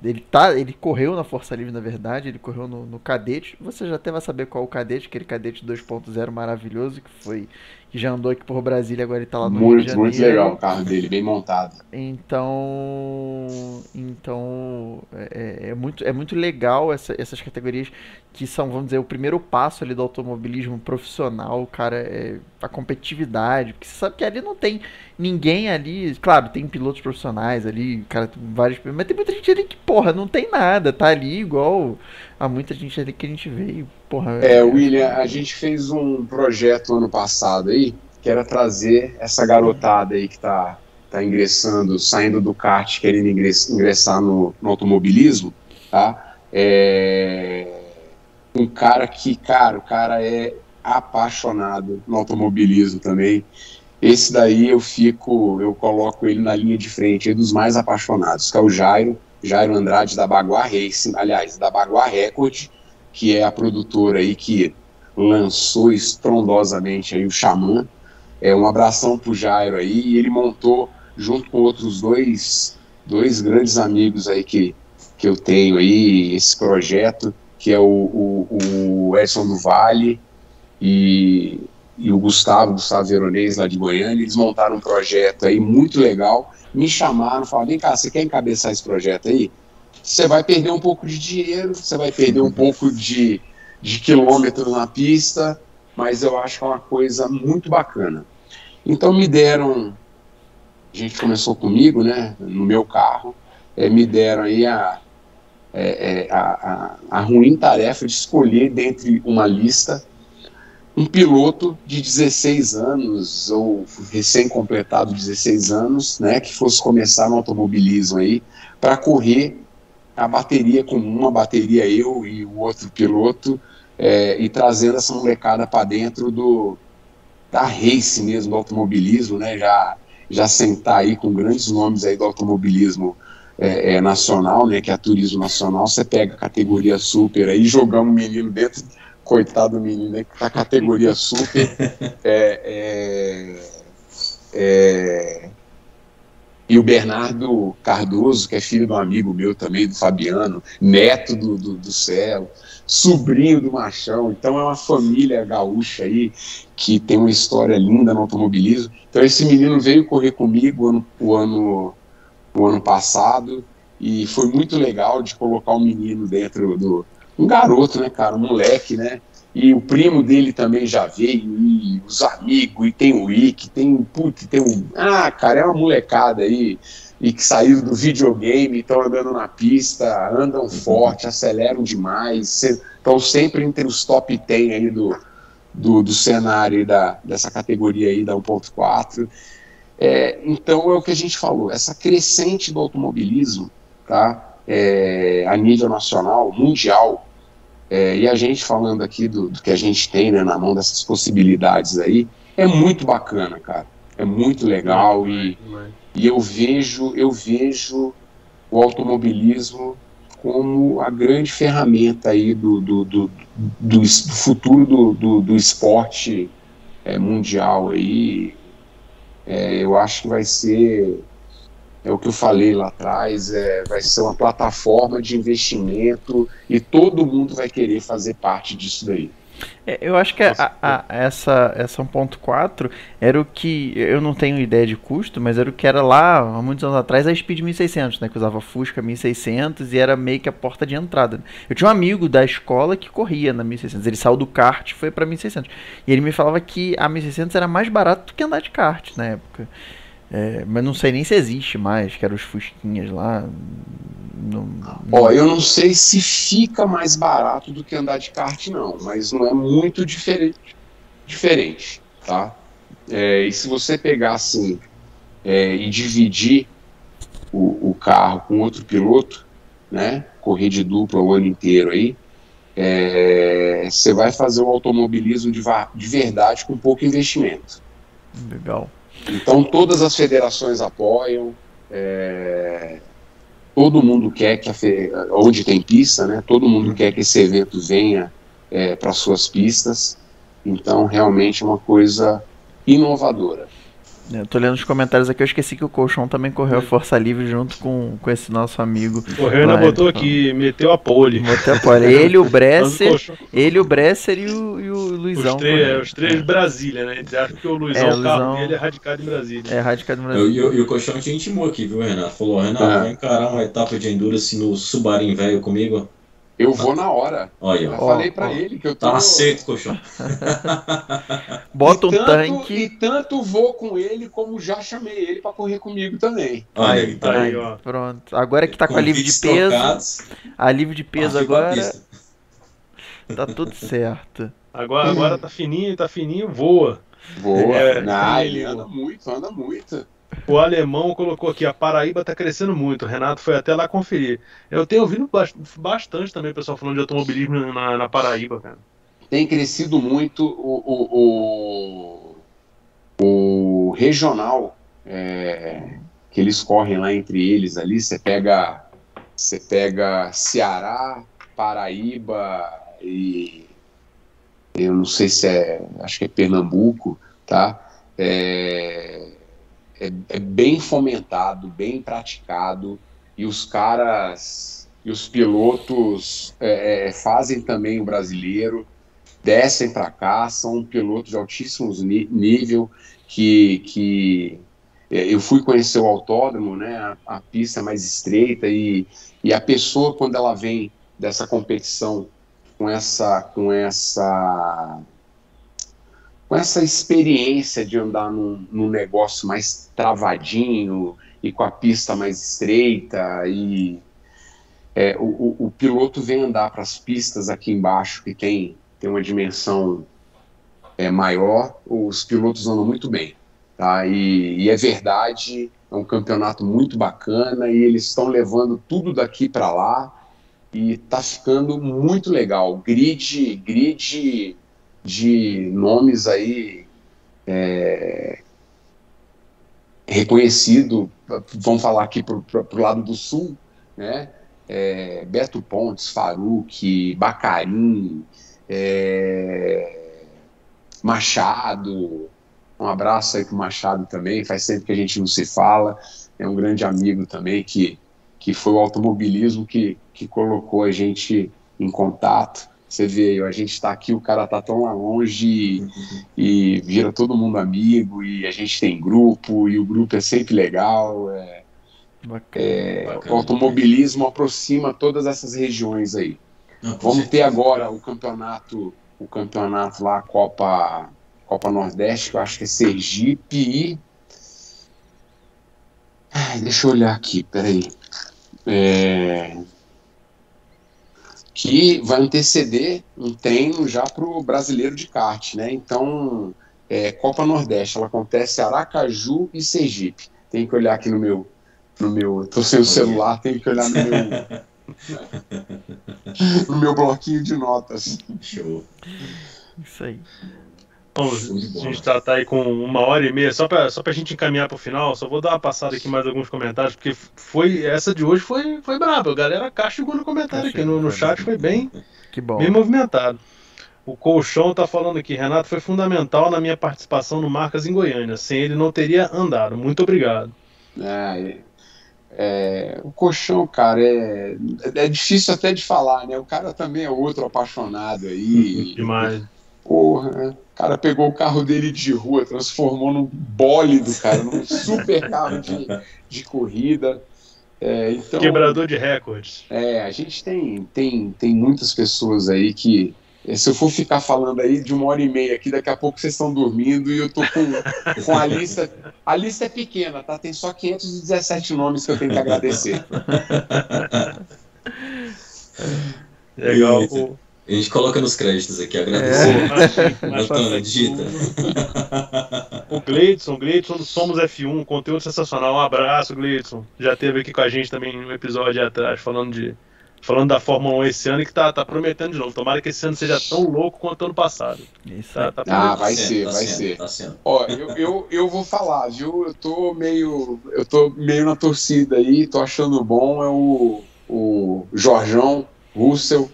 ele, tá, ele correu na Força Livre, na verdade, ele correu no, no Cadete. Você já até vai saber qual é o Cadete, aquele Cadete 2.0 maravilhoso que foi que já andou aqui por Brasília, agora ele tá lá no muito, Rio de Janeiro. Muito legal o carro dele, bem montado. Então, então é, é, é muito, é muito legal essa, essas categorias que são, vamos dizer, o primeiro passo ali do automobilismo profissional, cara, é a competitividade, porque você sabe que ali não tem ninguém ali, claro, tem pilotos profissionais ali, cara, vários, mas tem muita gente ali que, porra, não tem nada, tá ali igual a muita gente ali que a gente e, porra... É, William, a gente fez um projeto ano passado aí, que era trazer essa garotada aí que tá, tá ingressando, saindo do kart, querendo ingressar no, no automobilismo, tá? É um cara que, cara, o cara é apaixonado no automobilismo também. Esse daí eu fico, eu coloco ele na linha de frente, é dos mais apaixonados, que é o Jairo, Jairo Andrade da Bagua Racing, aliás, da Bagua Record, que é a produtora aí que lançou estrondosamente aí o Xamã. É um abração pro Jairo aí, e ele montou junto com outros dois, dois grandes amigos aí que, que eu tenho aí, esse projeto, que é o, o, o Edson do Vale e, e o Gustavo, Gustavo Veronês lá de Goiânia, eles montaram um projeto aí muito legal, me chamaram, falaram, vem cá, você quer encabeçar esse projeto aí? Você vai perder um pouco de dinheiro, você vai perder um pouco de, de quilômetro na pista, mas eu acho que é uma coisa muito bacana. Então me deram, a gente começou comigo, né, no meu carro, é, me deram aí a, é, a, a, a ruim tarefa de escolher dentre uma lista um piloto de 16 anos ou recém-completado 16 anos, né, que fosse começar no automobilismo aí, para correr a bateria com uma bateria eu e o outro piloto é, e trazendo essa molecada para dentro do da race mesmo do automobilismo, né, já já sentar aí com grandes nomes aí do automobilismo é, é, nacional, né, que é a Turismo Nacional, você pega a categoria super aí, jogamos o menino dentro, coitado do menino, né, a categoria super é, é, é, E o Bernardo Cardoso, que é filho de um amigo meu também, do Fabiano, neto do, do, do Celo, sobrinho do Machão. Então é uma família gaúcha aí que tem uma história linda no automobilismo. Então esse menino veio correr comigo o ano, o ano, o ano passado e foi muito legal de colocar o um menino dentro do. Um garoto, né, cara? Um moleque, né? e o primo dele também já veio, e os amigos, e tem o Ike, tem, putz, tem um. Ah, cara, é uma molecada aí, e que saíram do videogame, estão andando na pista, andam forte, aceleram demais, estão sempre entre os top 10 aí do, do, do cenário da, dessa categoria aí da 1.4. É, então é o que a gente falou, essa crescente do automobilismo, tá? É, a nível nacional, mundial, é, e a gente falando aqui do, do, que a gente tem né, na mão dessas possibilidades aí, é muito bacana, cara. É muito legal e, e eu vejo eu vejo o automobilismo como a grande ferramenta aí do, do, do, do, do futuro do, do, do esporte é, mundial aí. É, eu acho que vai ser é o que eu falei lá atrás, é, vai ser uma plataforma de investimento e todo mundo vai querer fazer parte disso daí. É, eu acho que a, a, essa, essa 1.4 era o que. Eu não tenho ideia de custo, mas era o que era lá, há muitos anos atrás, a Speed 1600, né? Que usava Fusca 1600 e era meio que a porta de entrada. Eu tinha um amigo da escola que corria na 1600. Ele saiu do kart e foi pra 1600. E ele me falava que a 1600 era mais barato do que andar de kart na época. É, mas não sei nem se existe mais, que eram os Fusquinhas lá. Não. Ó, eu não sei se fica mais barato do que andar de kart, não, mas não é muito diferente, diferente tá? É, e se você pegar assim é, e dividir o, o, carro com outro piloto, né? Correr de dupla o ano inteiro aí, é, você vai fazer o automobilismo de, de verdade com pouco investimento. Legal. Então todas as federações apoiam, é, todo mundo quer que a fe... onde tem pista, né? Todo mundo quer que esse evento venha é, para suas pistas. Então realmente é uma coisa inovadora. Eu tô lendo os comentários aqui, eu esqueci que o Colchão também correu a Força Livre junto com, com esse nosso amigo. Correu, né? Botou aqui, meteu a pole. Meteu a pole. Ele, o Bresser, ele, o Bresser e o, e o Luizão. Os três, é, os três Brasília, né? Eles acham que o Luizão, é, o carro dele é radicado em Brasília. É, radicado em Brasília. E o Colchão te intimou aqui, viu, Renato? Falou, Renato, ah. vai encarar uma etapa de endurance no Subarim velho comigo? Eu vou na hora. Olha, eu ó, falei para ele que eu tô. Tá aceito, colchão. Bota um tanto, tanque. E tanto vou com ele, como já chamei ele para correr comigo também. Olha aí, tá aí, ó. Pronto. Agora que tá com a livre de peso. Trocados. A livre de peso agora. Tá tudo certo. Agora, agora tá fininho, tá fininho, voa. Voa. É, Não, ele anda muito, anda muito. O alemão colocou aqui, a Paraíba está crescendo muito. O Renato foi até lá conferir. Eu tenho ouvido bastante também o pessoal falando de automobilismo na, na Paraíba, cara. Tem crescido muito o, o, o, o regional é, que eles correm lá entre eles ali. Você pega, você pega Ceará, Paraíba e eu não sei se é, acho que é Pernambuco, tá? É, é, é bem fomentado, bem praticado, e os caras e os pilotos é, é fazem também o brasileiro, descem para cá, são pilotos de altíssimo nível que, que é, eu fui conhecer o autódromo, né, a, a, pista mais estreita e, e a pessoa quando ela vem dessa competição com essa com essa com essa experiência de andar num, num, negócio mais travadinho e com a pista mais estreita e é, o, o, o, piloto vem andar para as pistas aqui embaixo que tem, tem uma dimensão é, maior, os pilotos andam muito bem, tá? E, e é verdade, é um campeonato muito bacana e eles estão levando tudo daqui para lá e tá ficando muito legal. Grid, grid de nomes aí é, reconhecido, vamos falar aqui para o lado do sul, né? É, Beto Pontes, Faruque, Bacarim, é, Machado, um abraço aí para o Machado também, faz tempo que a gente não se fala. é um grande amigo também, que, que foi o automobilismo que, que colocou a gente em contato. Você vê, a gente está aqui, o cara tá tão longe e, e, vira todo mundo amigo, e a gente tem grupo, e o grupo é sempre legal. É, Bacana, é, bacana, o automobilismo aproxima todas essas regiões aí. Não, Vamos certeza. ter agora o campeonato, o campeonato lá, Copa, Copa Nordeste, que eu acho que é Sergipe e. Ai, deixa eu olhar aqui, peraí. É que vai anteceder um treino já para o brasileiro de kart, né? Então, é, Copa Nordeste, ela acontece em Aracaju e Sergipe. Tem que olhar aqui no meu, no meu, tô sem o celular, tem que olhar no meu, no meu bloquinho de notas. Show. Isso aí. Bom, a gente está tá aí com uma hora e meia, só para só a gente encaminhar para o final, só vou dar uma passada aqui mais alguns comentários, porque foi essa de hoje foi, foi braba. A galera castigou no comentário aqui, no, no chat foi bem, bem movimentado. O Colchão tá falando aqui, Renato foi fundamental na minha participação no Marcas em Goiânia. Sem ele não teria andado. Muito obrigado. É, é, o Colchão, cara, é, é difícil até de falar, né? O cara também é outro apaixonado aí. Demais. Porra, né? o cara pegou o carro dele de rua, transformou num bólido, cara, num super carro de, de corrida. É, então, Quebrador de recordes. É, a gente tem, tem, tem muitas pessoas aí que. É, se eu for ficar falando aí de uma hora e meia aqui, daqui a pouco vocês estão dormindo e eu tô com, com a lista. A lista é pequena, tá? Tem só 517 nomes que eu tenho que agradecer. Legal. O, a gente coloca nos créditos aqui, agradecer. É. Antônio, digita. O Gleidson, Gleidson do Somos F1, conteúdo sensacional. Um abraço, Gleidson. Já teve aqui com a gente também um episódio atrás, falando de falando da Fórmula 1 esse ano e que tá, tá prometendo de novo. Tomara que esse ano seja tão louco quanto ano passado. Isso tá, tá ah, vai ser, tá vai ser. Tá Ó, eu, eu, eu vou falar, viu? Eu tô meio. Eu tô meio na torcida aí, tô achando bom. É o, o Jorjão Russell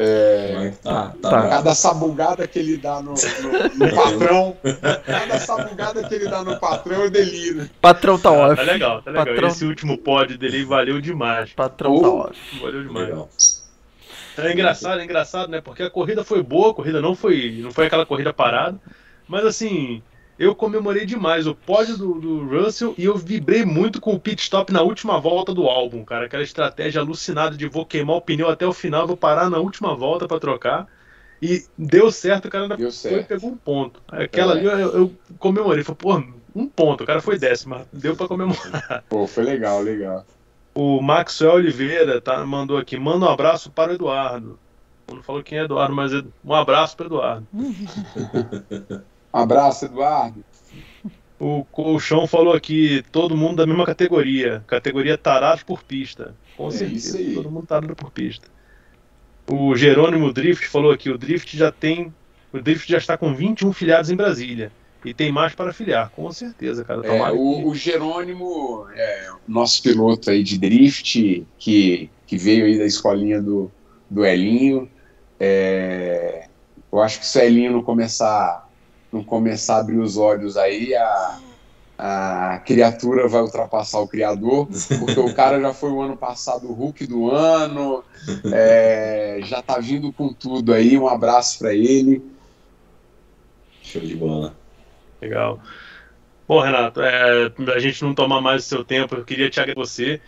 é, tá, tá, tá. Cada sabugada que ele dá no, no, no patrão, cada sabugada que ele dá no patrão é delírio. Patrão tá off. tá legal, tá legal. Patrão... Esse último pod dele valeu demais. Patrão oh, tá off. Valeu demais. Legal. É engraçado, é engraçado, né? Porque a corrida foi boa, a corrida não foi, não foi aquela corrida parada, mas assim, eu comemorei demais o pódio do, do, Russell e eu vibrei muito com o pit stop na última volta do álbum, cara. Aquela estratégia alucinada de vou queimar o pneu até o final, vou parar na última volta para trocar. E deu certo, o cara ainda deu foi, pegou um ponto. Aquela é. ali eu, eu, comemorei, falei, pô, um ponto, o cara foi décimo, deu para comemorar. Pô, foi legal, legal. O Maxwell Oliveira tá, mandou aqui, manda um abraço para o Eduardo. Não falou quem é Eduardo, mas um abraço para o Eduardo. Um abraço, Eduardo. O Colchão falou aqui, todo mundo da mesma categoria. Categoria tarado por pista. Com é certeza, todo mundo tarado por pista. O Jerônimo Drift falou aqui, o Drift já tem. O Drift já está com 21 filiados em Brasília. E tem mais para filiar, com certeza, cara. É, o, o, Jerônimo, é, nosso piloto aí de drift, que, que veio aí da escolinha do, do Elinho. É, eu acho que se o Elinho não começar não começar a abrir os olhos aí, a, a criatura vai ultrapassar o criador, porque o cara já foi o ano passado o Hulk do ano, é, já tá vindo com tudo aí. Um abraço para ele. Show de bola. Legal. Bom, Renato, é, a gente não tomar mais o seu tempo, eu queria te agradecer,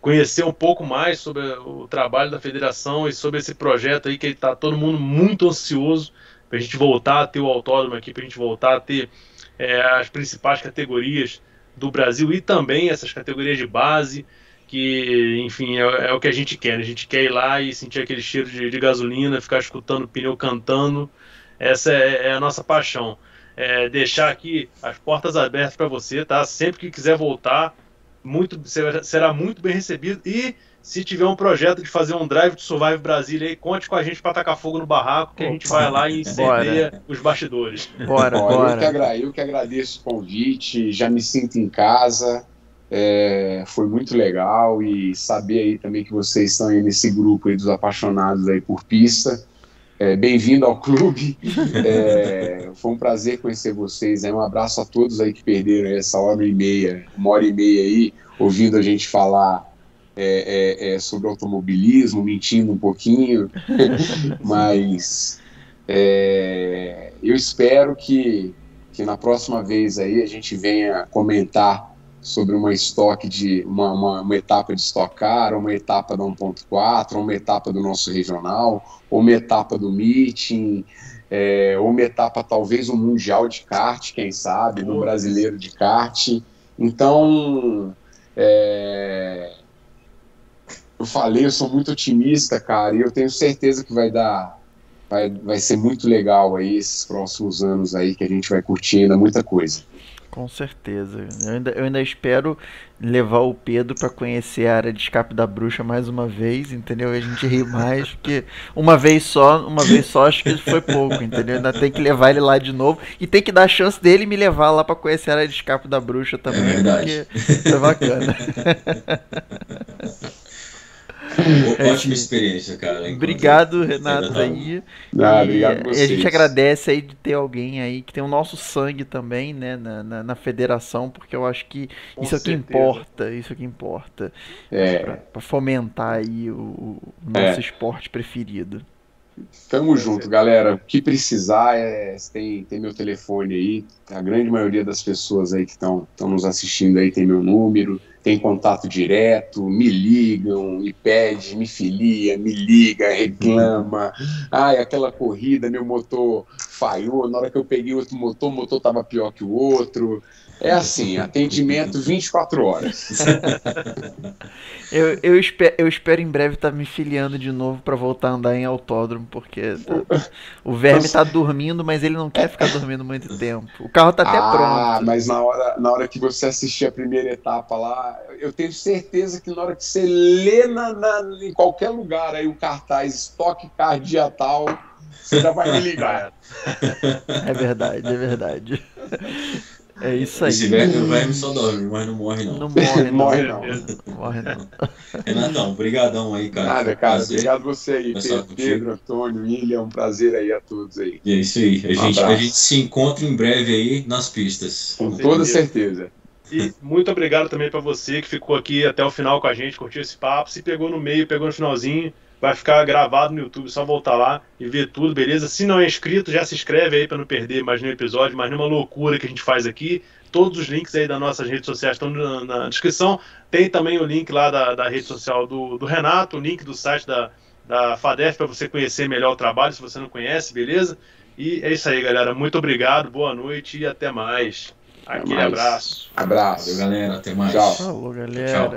conhecer um pouco mais sobre o trabalho da federação e sobre esse projeto aí que está todo mundo muito ansioso para a gente voltar a ter o autódromo aqui, para a gente voltar a ter é, as principais categorias do Brasil e também essas categorias de base, que, enfim, é, é o que a gente quer. A gente quer ir lá e sentir aquele cheiro de, de gasolina, ficar escutando o pneu cantando. Essa é, é a nossa paixão. É, deixar aqui as portas abertas para você, tá? Sempre que quiser voltar, muito será muito bem recebido e se tiver um projeto de fazer um Drive to Survive Brasília aí, conte com a gente para tacar fogo no barraco, que a gente vai lá e incendeia os bastidores. Bora, bora. Eu que, agra eu que agradeço o convite, já me sinto em casa. É, foi muito legal e saber aí também que vocês estão aí nesse grupo aí dos apaixonados aí por pista. É, Bem-vindo ao clube. É, foi um prazer conhecer vocês. É um abraço a todos aí que perderam essa hora e meia, uma hora e meia aí, ouvindo a gente falar é, é, é sobre automobilismo, mentindo um pouquinho. Mas é, eu espero que, que na próxima vez aí a gente venha comentar sobre uma estoque de uma, uma, uma, etapa de Stock Car, uma etapa da 1.4, uma etapa do nosso regional, ou uma etapa do meeting, é, ou uma etapa talvez um mundial de kart, quem sabe, no brasileiro de kart. Então, é, eu falei, eu sou muito otimista, cara, e eu tenho certeza que vai dar, vai, vai ser muito legal aí esses próximos anos aí que a gente vai curtir ainda muita coisa. Com certeza. Eu ainda, eu ainda espero levar o Pedro para conhecer a área de escape da bruxa mais uma vez, entendeu? E a gente ri mais, porque uma vez só, uma vez só acho que foi pouco, entendeu? Ainda tem que levar ele lá de novo e tem que dar a chance dele me levar lá para conhecer a área de escape da bruxa também, é porque é bacana. É ótima experiência, cara. Obrigado, Renato, aí. Ah, obrigado a, a gente agradece aí de ter alguém aí que tem o nosso sangue também, né, na, na, na federação, porque eu acho que Com isso é o que importa, isso é o que importa. É. Pra, pra fomentar aí o, o nosso é. esporte preferido. Tamo junto, galera. O que precisar, é, tem, tem meu telefone aí. A grande maioria das pessoas aí que estão nos assistindo aí tem meu número tem contato direto, me ligam, me pede, me filia, me liga, reclama. Ai, aquela corrida, meu motor falhou, na hora que eu peguei outro motor, o motor estava pior que o outro. É assim, atendimento 24 horas. eu, eu, espero, eu espero em breve estar tá me filiando de novo para voltar a andar em autódromo, porque tá, o verme está dormindo, mas ele não quer ficar dormindo muito tempo. O carro está até ah, pronto. Ah, mas na hora, na hora que você assistir a primeira etapa lá, eu tenho certeza que na hora que você lê na, na em qualquer lugar aí o cartaz estoque cardiatal, você já vai me ligar. É verdade, é verdade. É isso aí. Esse velho, o verme só dorme, mas não morre não. Não morre não. morre não. morre não. Renatão, brigadão aí, cara. Nada, cara. Prazer. Obrigado você aí, Pedro, Pedro, Antônio, William. Um prazer aí a todos aí. É isso aí. A, um gente, a gente se encontra em breve aí nas pistas. Com toda certeza. E muito obrigado também para você que ficou aqui até o final com a gente, curtiu esse papo. Se pegou no meio, pegou no finalzinho, vai ficar gravado no YouTube, só voltar lá e ver tudo, beleza? Se não é inscrito, já se inscreve aí para não perder mais nenhum episódio, mais nenhuma loucura que a gente faz aqui. Todos os links aí das nossas redes sociais estão na, na descrição. Tem também o link lá da, da rede social do, do, Renato, o link do site da, da FADEF para você conhecer melhor o trabalho, se você não conhece, beleza? E é isso aí, galera. Muito obrigado, boa noite e até mais. Aquele abraço. Abraço. Valeu, galera. Até mais. Tchau. Falou, galera. Tchau.